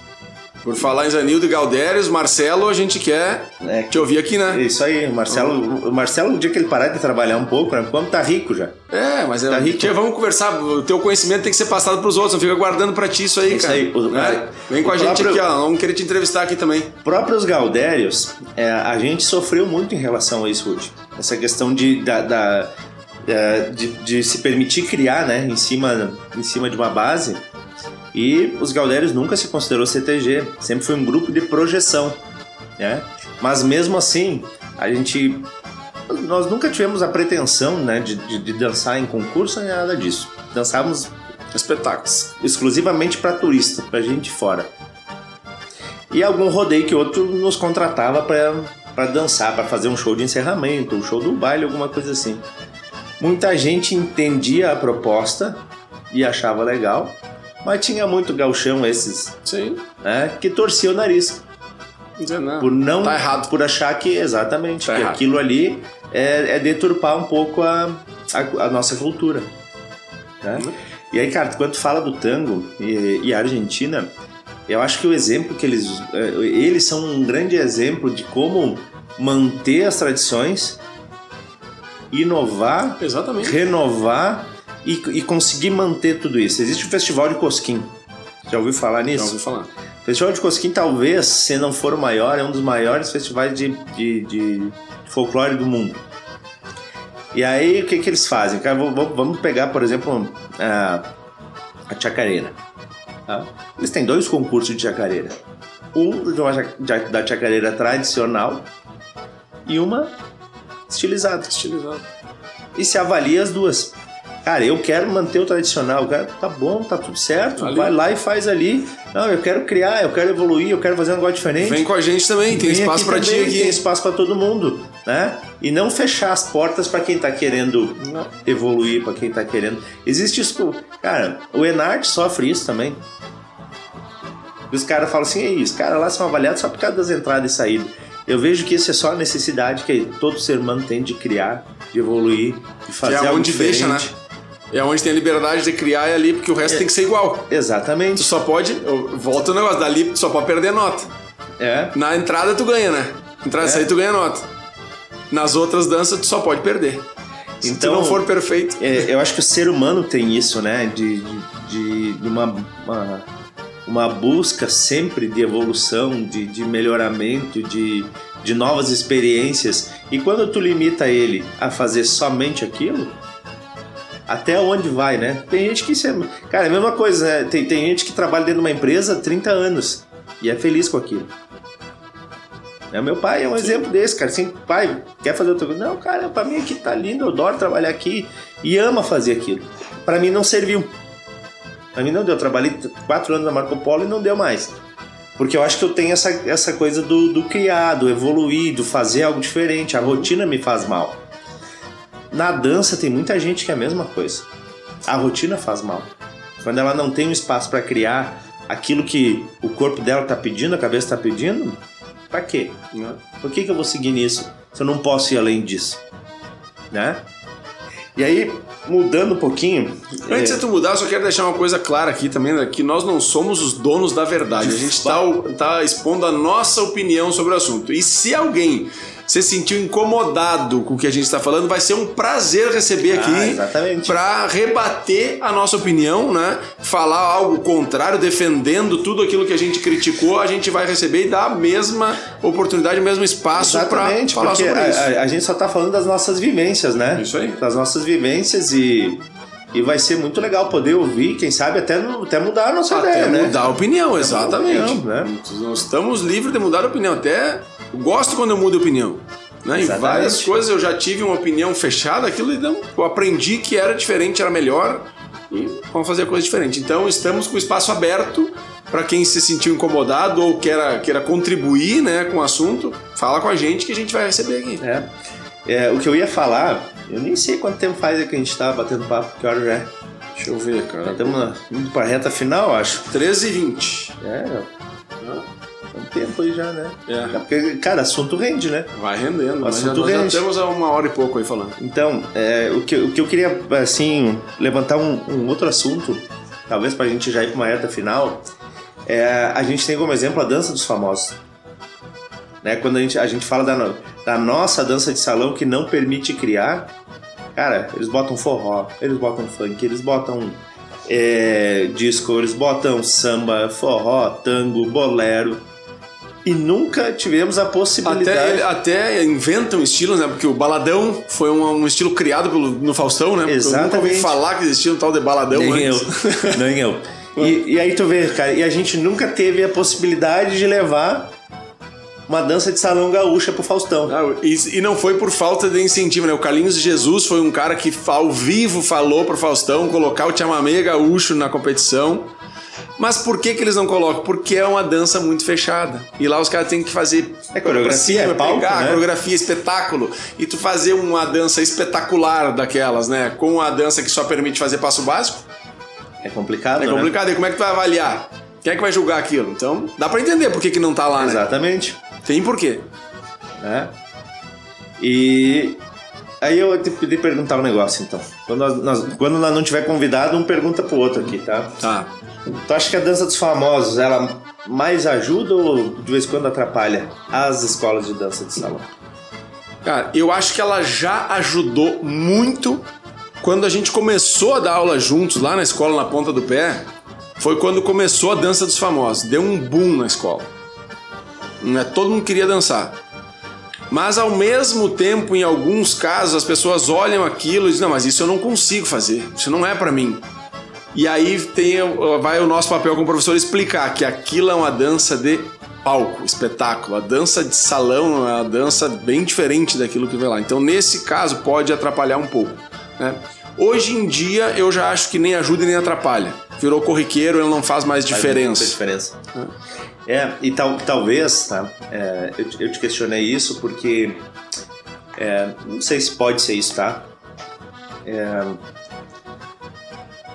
[SPEAKER 2] Por falar em Zanildo e Galdérios, Marcelo, a gente quer
[SPEAKER 1] É,
[SPEAKER 2] te ouvir aqui, né?
[SPEAKER 1] Isso aí, o Marcelo, o Marcelo, o dia que ele parar de trabalhar um pouco, né? Como tá rico já.
[SPEAKER 2] É, mas é,
[SPEAKER 1] Tá rico.
[SPEAKER 2] tia, vamos conversar. O teu conhecimento tem que ser passado pros outros, não fica guardando pra ti isso aí,
[SPEAKER 1] Isso
[SPEAKER 2] cara.
[SPEAKER 1] aí, o-
[SPEAKER 2] Né? Vem com
[SPEAKER 1] o
[SPEAKER 2] a gente
[SPEAKER 1] próprio-
[SPEAKER 2] aqui, ó. Vamos querer te entrevistar aqui também.
[SPEAKER 1] próprios Galdérios, é, a gente sofreu muito em relação a isso hoje. Essa questão de, da, da- é, de, de se permitir criar né, em, cima, em cima de uma base. E os Galdérios nunca se considerou CTG, sempre foi um grupo de projeção. né? Mas mesmo assim, a gente nós nunca tivemos a pretensão, né, de, de, de dançar em concurso nem nada disso. Dançávamos
[SPEAKER 2] Espetáculos.
[SPEAKER 1] exclusivamente para turista, para gente fora. E algum rodeio que outro nos contratava para dançar, para fazer um show de encerramento, um show do baile, alguma coisa assim. Muita gente entendia a proposta e achava legal, mas tinha muito gauchão esses,
[SPEAKER 2] Sim.
[SPEAKER 1] né, que torcia o nariz
[SPEAKER 2] não.
[SPEAKER 1] por não
[SPEAKER 2] Tá errado.
[SPEAKER 1] por achar que exatamente
[SPEAKER 2] Tá
[SPEAKER 1] que
[SPEAKER 2] errado.
[SPEAKER 1] aquilo ali é, é deturpar um pouco a, a, a nossa cultura né?
[SPEAKER 2] Uhum.
[SPEAKER 1] e aí cara quando tu fala do tango e, e a Argentina eu acho que o exemplo que eles eh, eles são um grande exemplo de como manter as tradições inovar
[SPEAKER 2] Exatamente.
[SPEAKER 1] renovar e, e conseguir manter tudo isso existe o festival de Cosquim já ouviu falar
[SPEAKER 2] Já
[SPEAKER 1] nisso
[SPEAKER 2] ouvi falar.
[SPEAKER 1] o Festival de Cosquim, talvez, se não for o maior, é um dos maiores festivais de, de, de folclore do mundo. E aí, o que, que eles fazem? Cara, vamos- pegar, por exemplo, a, a chacareira. tá? Eles têm dois concursos de chacareira. Um de uma da chacareira tradicional e uma estilizada.
[SPEAKER 2] Estilizado.
[SPEAKER 1] E se avalia as duas. Cara, eu quero manter o tradicional. Cara, tá bom, tá tudo certo.
[SPEAKER 2] Ali.
[SPEAKER 1] Vai lá e faz ali. Não, eu quero criar, eu quero evoluir, eu quero fazer um negócio diferente.
[SPEAKER 2] Vem com a gente também, tem
[SPEAKER 1] Vem
[SPEAKER 2] espaço pra ti aqui.
[SPEAKER 1] Tem espaço pra todo mundo, né? E não fechar as portas pra quem tá querendo
[SPEAKER 2] Não.
[SPEAKER 1] evoluir, pra quem tá querendo. Existe isso. Cara, o Enart sofre isso também. Os caras falam assim, é isso, cara, lá são avaliados só por causa das entradas e saídas. Eu vejo que isso é só a necessidade que todo ser humano tem de criar, de evoluir, de
[SPEAKER 2] Que
[SPEAKER 1] fazer
[SPEAKER 2] é
[SPEAKER 1] algo
[SPEAKER 2] onde
[SPEAKER 1] diferente.
[SPEAKER 2] deixa, né? É onde tem a liberdade de criar é ali, porque o resto tem que ser igual. Tu
[SPEAKER 1] Exatamente.
[SPEAKER 2] só pode. Volta o negócio, dali tu só pode perder nota.
[SPEAKER 1] É.
[SPEAKER 2] Na entrada tu ganha, né? Entrada e
[SPEAKER 1] É.
[SPEAKER 2] saída tu ganha nota. Nas outras danças tu só pode perder. Se
[SPEAKER 1] Então-
[SPEAKER 2] tu não for perfeito.
[SPEAKER 1] É, eu acho que o ser humano tem isso, né? De, de, de uma, uma, uma busca sempre de evolução, de, de melhoramento, de, de novas experiências. E quando tu limita ele a fazer somente aquilo, até onde vai, né? Tem gente que. Cara, é a mesma coisa, né? Tem, tem gente que trabalha dentro de uma empresa há 30 anos e é feliz com aquilo. É, meu pai é um exemplo desse, cara. Assim, pai, quer fazer outra coisa? Não, cara, pra mim aqui tá lindo, eu adoro trabalhar aqui e ama fazer aquilo. Pra mim não serviu. Pra mim não deu. Eu trabalhei quatro anos na Marco Polo e não deu mais. Porque eu acho que eu tenho essa, essa coisa do, do criar, do evoluir, do fazer algo diferente. A rotina me faz mal. Na dança tem muita gente que é a mesma coisa. A rotina faz mal. Quando ela não tem um espaço pra criar aquilo que o corpo dela tá pedindo, a cabeça tá pedindo, pra quê?
[SPEAKER 2] né?
[SPEAKER 1] Por que, que eu vou seguir nisso se eu não posso ir além disso? Né? E aí, mudando um pouquinho.
[SPEAKER 2] Antes
[SPEAKER 1] é,
[SPEAKER 2] de tu mudar, eu só quero deixar uma coisa clara aqui também, né? que nós não somos os donos da verdade. A gente tá, tá expondo a nossa opinião sobre o assunto. E se alguém se sentiu incomodado com o que a gente está falando, vai ser um prazer receber
[SPEAKER 1] Ah,
[SPEAKER 2] aqui para rebater a nossa opinião, né? Falar algo contrário, defendendo tudo aquilo que a gente criticou, a gente vai receber e dar a mesma oportunidade, o mesmo espaço para falar sobre isso.
[SPEAKER 1] a, a- a gente só tá falando das nossas vivências, né?
[SPEAKER 2] Isso aí.
[SPEAKER 1] Das nossas vivências e, e vai ser muito legal poder ouvir, quem sabe até, até mudar a nossa
[SPEAKER 2] Até
[SPEAKER 1] ideia, né?
[SPEAKER 2] mudar a opinião, exatamente.
[SPEAKER 1] opinião, né?
[SPEAKER 2] Nós estamos livres de mudar a opinião. Até gosto quando eu mudo de opinião. Né? Em várias coisas eu já tive uma opinião fechada, aquilo então, eu aprendi que era diferente, era melhor e vamos fazer coisa diferente. Então estamos com o espaço aberto para quem se sentiu incomodado ou queira, queira contribuir né, com o assunto, fala com a gente que a gente vai receber aqui.
[SPEAKER 1] É. É, o que eu ia falar, eu nem sei quanto tempo faz que a gente tá batendo papo, que hora já é.
[SPEAKER 2] Deixa eu ver, cara.
[SPEAKER 1] Estamos indo pra reta final, acho.
[SPEAKER 2] 13 e 20.
[SPEAKER 1] É, é um tempo aí já, né?
[SPEAKER 2] É.
[SPEAKER 1] Porque, cara, assunto rende, né?
[SPEAKER 2] Vai rendendo, já,
[SPEAKER 1] assunto
[SPEAKER 2] já
[SPEAKER 1] rende.
[SPEAKER 2] temos há uma hora e pouco aí falando.
[SPEAKER 1] Então, é, o, que, o que eu queria, assim, levantar um, um outro assunto, talvez pra gente já ir pra uma reta final, é, a gente tem como exemplo a dança dos famosos. Né? Quando a gente, a gente fala da, da nossa dança de salão que não permite criar, cara, eles botam forró, eles botam funk, eles botam é, disco, eles botam samba, forró, tango, bolero. E nunca tivemos a possibilidade.
[SPEAKER 2] Até, ele- até inventam estilos, né? Porque o baladão foi um, um estilo criado pelo, no Faustão, né? Eu nunca
[SPEAKER 1] Exatamente.
[SPEAKER 2] ouvi falar que existia um tal de baladão
[SPEAKER 1] Nem eu.
[SPEAKER 2] antes. (laughs)
[SPEAKER 1] Nem eu. E, e aí tu vê, cara, e a gente nunca teve a possibilidade de levar uma dança de salão gaúcha pro Faustão.
[SPEAKER 2] Ah, e, e não foi por falta de incentivo, né? O Carlinhos Jesus foi um cara que ao vivo falou pro Faustão colocar o chamamé gaúcho na competição. Mas por que, que eles não colocam? Porque é uma dança muito fechada. E lá os caras têm que fazer.
[SPEAKER 1] É coreografia, é palco,
[SPEAKER 2] pegar,
[SPEAKER 1] né?
[SPEAKER 2] coreografia, espetáculo. E tu fazer uma dança espetacular daquelas, né? Com a dança que só permite fazer passo básico.
[SPEAKER 1] É complicado,
[SPEAKER 2] É
[SPEAKER 1] né?
[SPEAKER 2] complicado. E como é que tu vai avaliar? Quem é que vai julgar aquilo? Então, dá pra entender por que, que não tá lá, né?
[SPEAKER 1] Exatamente.
[SPEAKER 2] Tem porquê.
[SPEAKER 1] né? E aí eu te pedi perguntar um negócio, então. Quando nós, nós- quando nós não tiver convidado, um pergunta pro outro aqui, tá?
[SPEAKER 2] Tá.
[SPEAKER 1] Tu acha que a dança dos famosos, ela mais ajuda ou de vez em quando atrapalha as escolas de dança de salão?
[SPEAKER 2] Cara, eu acho que ela já ajudou muito quando a gente começou a dar aula juntos lá na escola, na ponta do pé. Foi quando começou a dança dos famosos. Deu um boom na escola. Né? Todo mundo queria dançar. Mas ao mesmo tempo, em alguns casos, as pessoas olham aquilo e dizem: Não, mas isso eu não consigo fazer. Isso não é pra mim. E aí tem, vai o nosso papel como professor explicar que aquilo é uma dança de palco, espetáculo. A dança de salão é uma dança bem diferente daquilo que vem lá. Então, nesse caso, pode atrapalhar um pouco. né? Hoje em dia, eu já acho que nem ajuda e nem atrapalha. Virou corriqueiro, ele não faz mais
[SPEAKER 1] Faz
[SPEAKER 2] diferença.
[SPEAKER 1] muita diferença. É, e tal, talvez, tá? é, eu, te- eu te questionei isso porque é, não sei se pode ser isso, tá? É,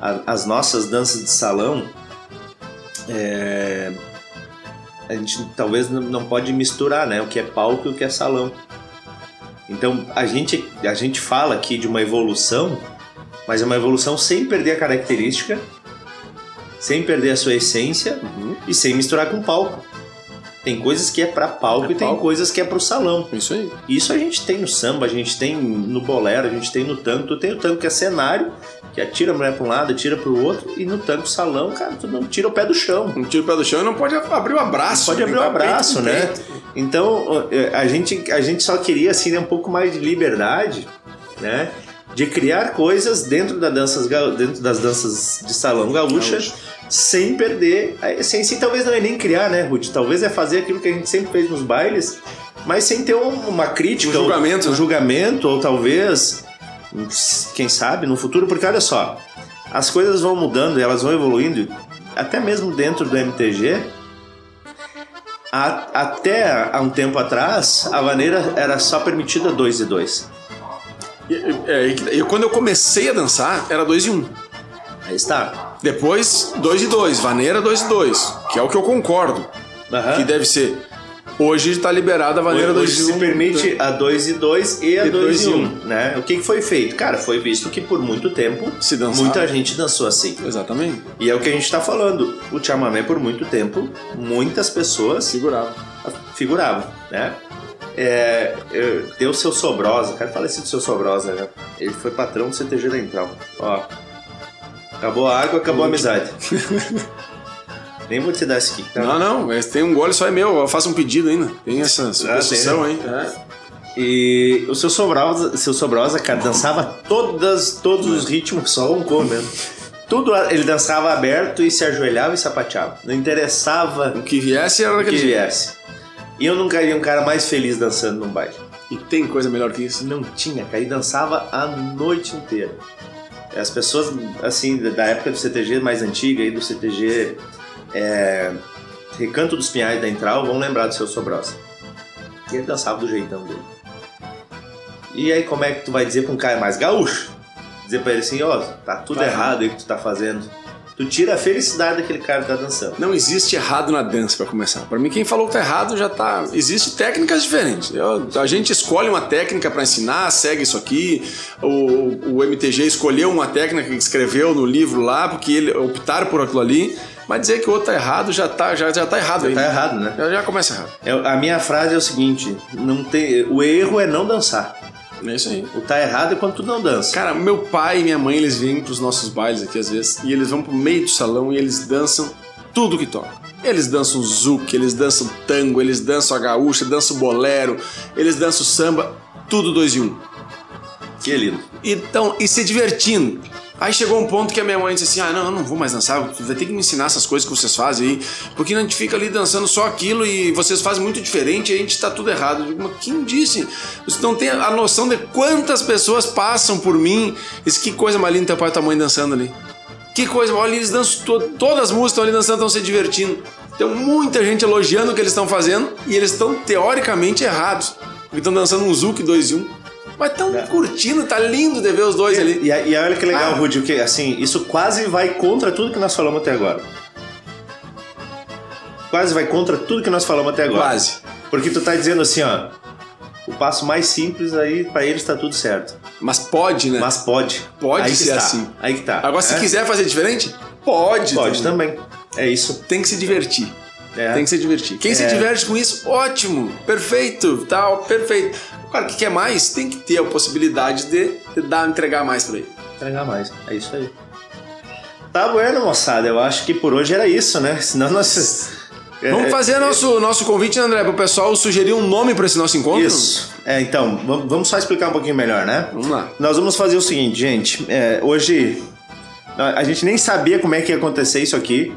[SPEAKER 1] a- as nossas danças de salão, é, a gente talvez não- pode misturar, né? O que é palco e o que é salão. Então a gente a gente fala aqui de uma evolução, mas é uma evolução sem perder a característica sem perder a sua essência
[SPEAKER 2] Uhum.
[SPEAKER 1] e sem misturar com palco. Tem coisas que é pra palco
[SPEAKER 2] É
[SPEAKER 1] e tem coisas que é pro salão.
[SPEAKER 2] Isso aí.
[SPEAKER 1] Isso a gente tem no samba, a gente tem no bolero, a gente tem no tango. Tu tem o tango que é cenário, que atira a mulher pra um lado, atira pro outro, e no tango salão, cara, tu não tira o pé do chão.
[SPEAKER 2] Um tiro o pé do chão e não pode abrir o abraço.
[SPEAKER 1] Pode abrir o
[SPEAKER 2] Tá
[SPEAKER 1] abraço,
[SPEAKER 2] peito
[SPEAKER 1] né?
[SPEAKER 2] peito.
[SPEAKER 1] Então, eh, a gente, a gente só queria, assim, né, um pouco mais de liberdade, né? De criar coisas dentro, da danças, dentro das danças de salão gaúcha,
[SPEAKER 2] Gaúcha.
[SPEAKER 1] Sem perder a essência. E talvez não é nem criar, né, Ruth? Talvez é fazer aquilo que a gente sempre fez nos bailes, mas sem ter um- uma crítica.
[SPEAKER 2] Um julgamento,
[SPEAKER 1] ou, um
[SPEAKER 2] né?
[SPEAKER 1] julgamento, ou talvez, quem sabe, no futuro, porque olha só, as coisas vão mudando, elas vão evoluindo, até mesmo dentro do MTG, a- até há um tempo atrás, a vaneira era só permitida 2 e 2.
[SPEAKER 2] E- é, e- e quando eu comecei a dançar, era 2 e 1. Um.
[SPEAKER 1] Aí está.
[SPEAKER 2] Depois, 2 e 2, vaneira 2 e 2, que é o que eu concordo,
[SPEAKER 1] Aham.
[SPEAKER 2] que deve ser. Hoje está liberada a vaneira 2
[SPEAKER 1] Hoje
[SPEAKER 2] e 1.
[SPEAKER 1] se permite a 2 e 2 e a
[SPEAKER 2] E
[SPEAKER 1] 2
[SPEAKER 2] dois
[SPEAKER 1] e
[SPEAKER 2] e
[SPEAKER 1] 1,
[SPEAKER 2] um.
[SPEAKER 1] né? O que foi feito? Cara, foi visto que por muito tempo
[SPEAKER 2] Se dançava.
[SPEAKER 1] muita gente dançou assim.
[SPEAKER 2] Exatamente.
[SPEAKER 1] E é o que a gente tá falando. O chamamé por muito tempo, muitas pessoas
[SPEAKER 2] Segurava.
[SPEAKER 1] figuravam, né? É, eu- tem o seu Sobrosa, cara, falecido seu Sobrosa, né? Ele foi patrão do CTG da Intral. Ó, acabou a água, acabou a amizade. (laughs) Nem vou te dar esse aqui, tá?
[SPEAKER 2] Não, não, mas tem um gole só é meu, eu faço um pedido ainda. Tem essa superstição aí. É.
[SPEAKER 1] E o seu Sobrosa, seu Sobrosa, cara, dançava todas, todos os ritmos, só um cor mesmo. Tudo ele dançava aberto e se ajoelhava e sapateava. Não interessava
[SPEAKER 2] O que viesse era
[SPEAKER 1] o que viesse. E eu nunca vi um cara mais feliz dançando num baile.
[SPEAKER 2] E tem coisa melhor que isso?
[SPEAKER 1] Não tinha, cara, e dançava a noite inteira. As pessoas, assim, da época do CTG mais antiga, aí do CTG é, Recanto dos Pinhais da Intral, vão lembrar do seu Sobrosa. E ele dançava do jeitão dele. E aí, como é que tu vai dizer pra um cara mais gaúcho? Dizer pra ele assim, ó, tá tudo
[SPEAKER 2] Tá
[SPEAKER 1] errado aí que tu tá fazendo. Tu tira a felicidade daquele cara que tá dançando.
[SPEAKER 2] Não existe errado na dança, pra começar. Pra mim, quem falou que tá errado já tá. Existem técnicas diferentes. Eu- a gente escolhe uma técnica pra ensinar, segue isso aqui. O, o MTG escolheu uma técnica que escreveu no livro lá, porque ele optaram por aquilo ali. Mas dizer que o outro tá errado já tá, já, já tá errado aí.
[SPEAKER 1] Tá errado, né?
[SPEAKER 2] Já, já começa errado.
[SPEAKER 1] É, A minha frase é o seguinte: não tem, o erro é não dançar.
[SPEAKER 2] É isso aí.
[SPEAKER 1] O tá errado é quando tu não dança.
[SPEAKER 2] Cara, meu pai e minha mãe, eles vêm pros nossos bailes aqui às vezes, e eles vão pro meio do salão e eles dançam tudo que toca. Eles dançam zouk, eles dançam tango, eles dançam a gaúcha, dançam bolero, eles dançam samba, tudo dois em um.
[SPEAKER 1] Que lindo.
[SPEAKER 2] Então, e se divertindo. Aí chegou um ponto que a minha mãe disse assim: Ah, não, eu não vou mais dançar, vai ter que me ensinar essas coisas que vocês fazem aí, porque a gente fica ali dançando só aquilo e vocês fazem muito diferente e a gente tá tudo errado. Eu digo, mas quem disse? Você não tem a noção de quantas pessoas passam por mim. Isso que coisa mais linda teu pai e tua mãe dançando ali. Que coisa, olha, eles dançam, to todas as músicas estão ali dançando, estão se divertindo. Tem muita gente elogiando o que eles estão fazendo e eles estão teoricamente errados. Porque estão dançando um Zouk 2 e 1. Mas estão
[SPEAKER 1] É.
[SPEAKER 2] curtindo, tá lindo de ver os dois ali.
[SPEAKER 1] E, e olha que legal,
[SPEAKER 2] Ah.
[SPEAKER 1] Rudy, que assim, isso quase vai contra tudo que nós falamos até agora. Quase vai contra tudo que nós falamos até agora.
[SPEAKER 2] Quase.
[SPEAKER 1] Porque tu tá dizendo assim, ó, o passo mais simples aí pra eles tá tudo certo.
[SPEAKER 2] Mas pode, né?
[SPEAKER 1] Mas pode.
[SPEAKER 2] Pode
[SPEAKER 1] aí
[SPEAKER 2] ser
[SPEAKER 1] tá.
[SPEAKER 2] assim.
[SPEAKER 1] Aí que tá.
[SPEAKER 2] Agora, se
[SPEAKER 1] É?
[SPEAKER 2] quiser fazer diferente, pode.
[SPEAKER 1] Pode
[SPEAKER 2] também.
[SPEAKER 1] também. É isso.
[SPEAKER 2] Tem que se divertir.
[SPEAKER 1] É.
[SPEAKER 2] Tem que se divertir. Quem se
[SPEAKER 1] É.
[SPEAKER 2] diverte com isso, ótimo, perfeito, tal, perfeito. Cara, o que quer mais, tem que ter a possibilidade de, de dar, entregar mais pra ele.
[SPEAKER 1] Entregar mais. É isso aí. Tá bueno, moçada. Eu acho que por hoje era isso, né? (laughs) Senão nós. É,
[SPEAKER 2] Vamos fazer nosso, nosso convite, né, André, pro pessoal sugerir um nome pra esse nosso encontro?
[SPEAKER 1] Isso. É, então, vam- vamos só explicar um pouquinho melhor, né?
[SPEAKER 2] Vamos lá.
[SPEAKER 1] Nós vamos fazer o seguinte, gente. É, hoje a a gente nem sabia como é que ia acontecer isso aqui.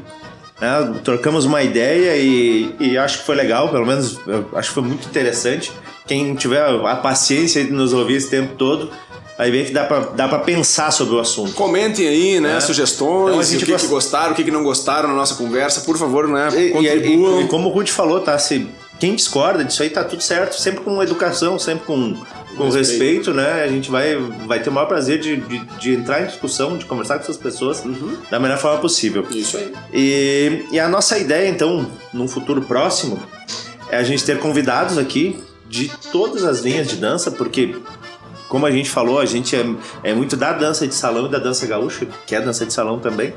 [SPEAKER 1] Né? Trocamos uma ideia e, e acho que foi legal, pelo menos acho que foi muito interessante. Quem tiver a paciência de nos ouvir esse tempo todo, vai ver que dá pra, dá pra pensar sobre o assunto.
[SPEAKER 2] Comentem aí, né,
[SPEAKER 1] É.
[SPEAKER 2] sugestões,
[SPEAKER 1] Então a gente
[SPEAKER 2] o que,
[SPEAKER 1] gosta-
[SPEAKER 2] que gostaram, o que, que não gostaram na nossa conversa. Por favor, né,
[SPEAKER 1] E, e-
[SPEAKER 2] contribuam.
[SPEAKER 1] e- e como o Ruth falou, tá? Se quem discorda disso aí tá tudo certo, sempre com educação, sempre com, com respeito.
[SPEAKER 2] Respeito.
[SPEAKER 1] né? A gente vai, vai ter o maior prazer de, de, de entrar em discussão, de conversar com essas pessoas
[SPEAKER 2] Uhum.
[SPEAKER 1] da melhor forma possível.
[SPEAKER 2] Isso aí.
[SPEAKER 1] E, e a nossa ideia, então, num futuro próximo, é a gente ter convidados aqui de todas as linhas de dança, porque, como a gente falou, a gente é, é muito da dança de salão e da dança gaúcha, que é dança de salão também.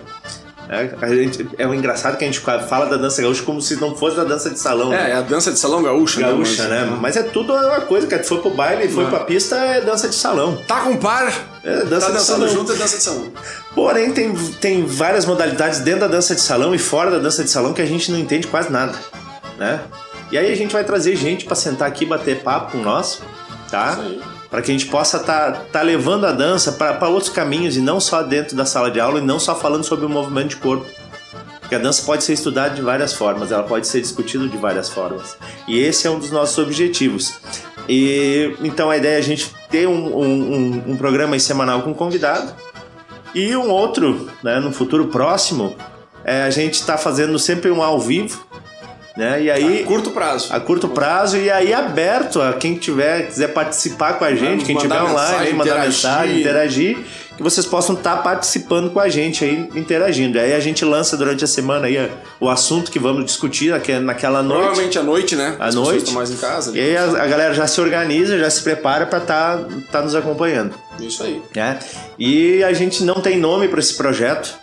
[SPEAKER 1] É, a gente, é engraçado que a gente fala da dança gaúcha como se não fosse da dança de salão.
[SPEAKER 2] É, é a dança de salão gaúcha,
[SPEAKER 1] Gaúcha,
[SPEAKER 2] mas-
[SPEAKER 1] né? Mas é tudo uma coisa, cara. Tu foi pro baile, foi
[SPEAKER 2] Não.
[SPEAKER 1] pra pista, é dança de salão.
[SPEAKER 2] Tá com par,
[SPEAKER 1] É dança
[SPEAKER 2] tá
[SPEAKER 1] de
[SPEAKER 2] dançando
[SPEAKER 1] salão.
[SPEAKER 2] junto, é dança de salão.
[SPEAKER 1] Porém, tem, tem várias modalidades dentro da dança de salão e fora da dança de salão que a gente não entende quase nada, né? E aí a gente vai trazer gente pra sentar aqui e bater papo com nós, tá?
[SPEAKER 2] Isso aí.
[SPEAKER 1] Para que a gente possa tá, tá levando a dança para outros caminhos e não só dentro da sala de aula e não só falando sobre o movimento de corpo. Porque a dança pode ser estudada de várias formas, ela pode ser discutida de várias formas. E esse é um dos nossos objetivos. E então a ideia é a gente ter um, um, um- programa semanal com convidado e um outro, né, no futuro próximo, é, a gente está fazendo sempre um ao vivo, né? E aí
[SPEAKER 2] Curto prazo.
[SPEAKER 1] a curto prazo e aí aberto a quem tiver quiser participar com a gente, quem tiver online, mandar
[SPEAKER 2] interagir.
[SPEAKER 1] mensagem, interagir, que vocês possam estar participando com a gente aí, interagindo. Aí a gente lança durante a semana aí o assunto que vamos discutir naque- naquela noite.
[SPEAKER 2] Provavelmente à noite, né?
[SPEAKER 1] À
[SPEAKER 2] As
[SPEAKER 1] noite.
[SPEAKER 2] estão mais em casa.
[SPEAKER 1] E aí a, a galera já se organiza, já se prepara para estar tá, nos acompanhando.
[SPEAKER 2] Isso aí.
[SPEAKER 1] né? E a gente não tem nome para esse projeto.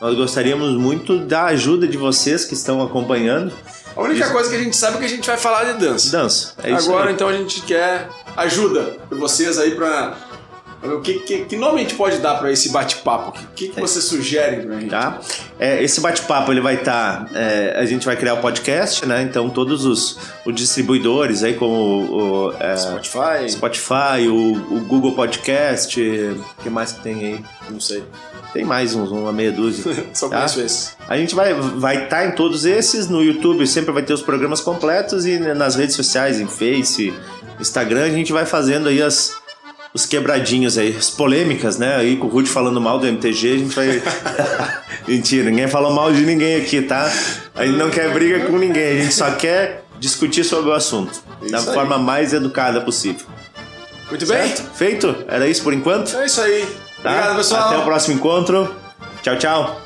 [SPEAKER 1] Nós gostaríamos muito da ajuda de vocês que estão acompanhando.
[SPEAKER 2] A única
[SPEAKER 1] Isso.
[SPEAKER 2] coisa que a gente sabe é que a gente vai falar de dança.
[SPEAKER 1] Dança. É isso
[SPEAKER 2] Agora,
[SPEAKER 1] aí.
[SPEAKER 2] então, a gente quer ajuda de vocês aí pra. O que, que, que nome a gente pode dar pra esse bate-papo? O que, que, que vocês sugerem pra gente?
[SPEAKER 1] Tá? É, esse bate-papo ele vai estar. a gente vai criar o podcast, né? Então todos os, os distribuidores aí, como o, o, é,
[SPEAKER 2] Spotify?
[SPEAKER 1] Spotify, o, o Google Podcast, o que mais que tem aí?
[SPEAKER 2] Não sei.
[SPEAKER 1] Tem mais uns, uma meia dúzia. (laughs)
[SPEAKER 2] Só
[SPEAKER 1] tá?
[SPEAKER 2] conheço esse.
[SPEAKER 1] A gente vai estar vai tá em todos esses, no YouTube sempre vai ter os programas completos e nas redes sociais, em Face, Instagram, a gente vai fazendo aí as, os quebradinhos aí, as polêmicas, né? Aí com o Ruth falando mal do MTG, a gente vai. (laughs) Mentira, ninguém falou mal de ninguém aqui, tá? A gente não quer briga com ninguém, a gente só quer discutir sobre o assunto da
[SPEAKER 2] Isso aí.
[SPEAKER 1] forma mais educada possível.
[SPEAKER 2] Muito bem?
[SPEAKER 1] Certo? Feito? Era isso por enquanto?
[SPEAKER 2] É isso aí.
[SPEAKER 1] Tá?
[SPEAKER 2] Obrigado, pessoal.
[SPEAKER 1] Até o próximo encontro. Tchau, tchau.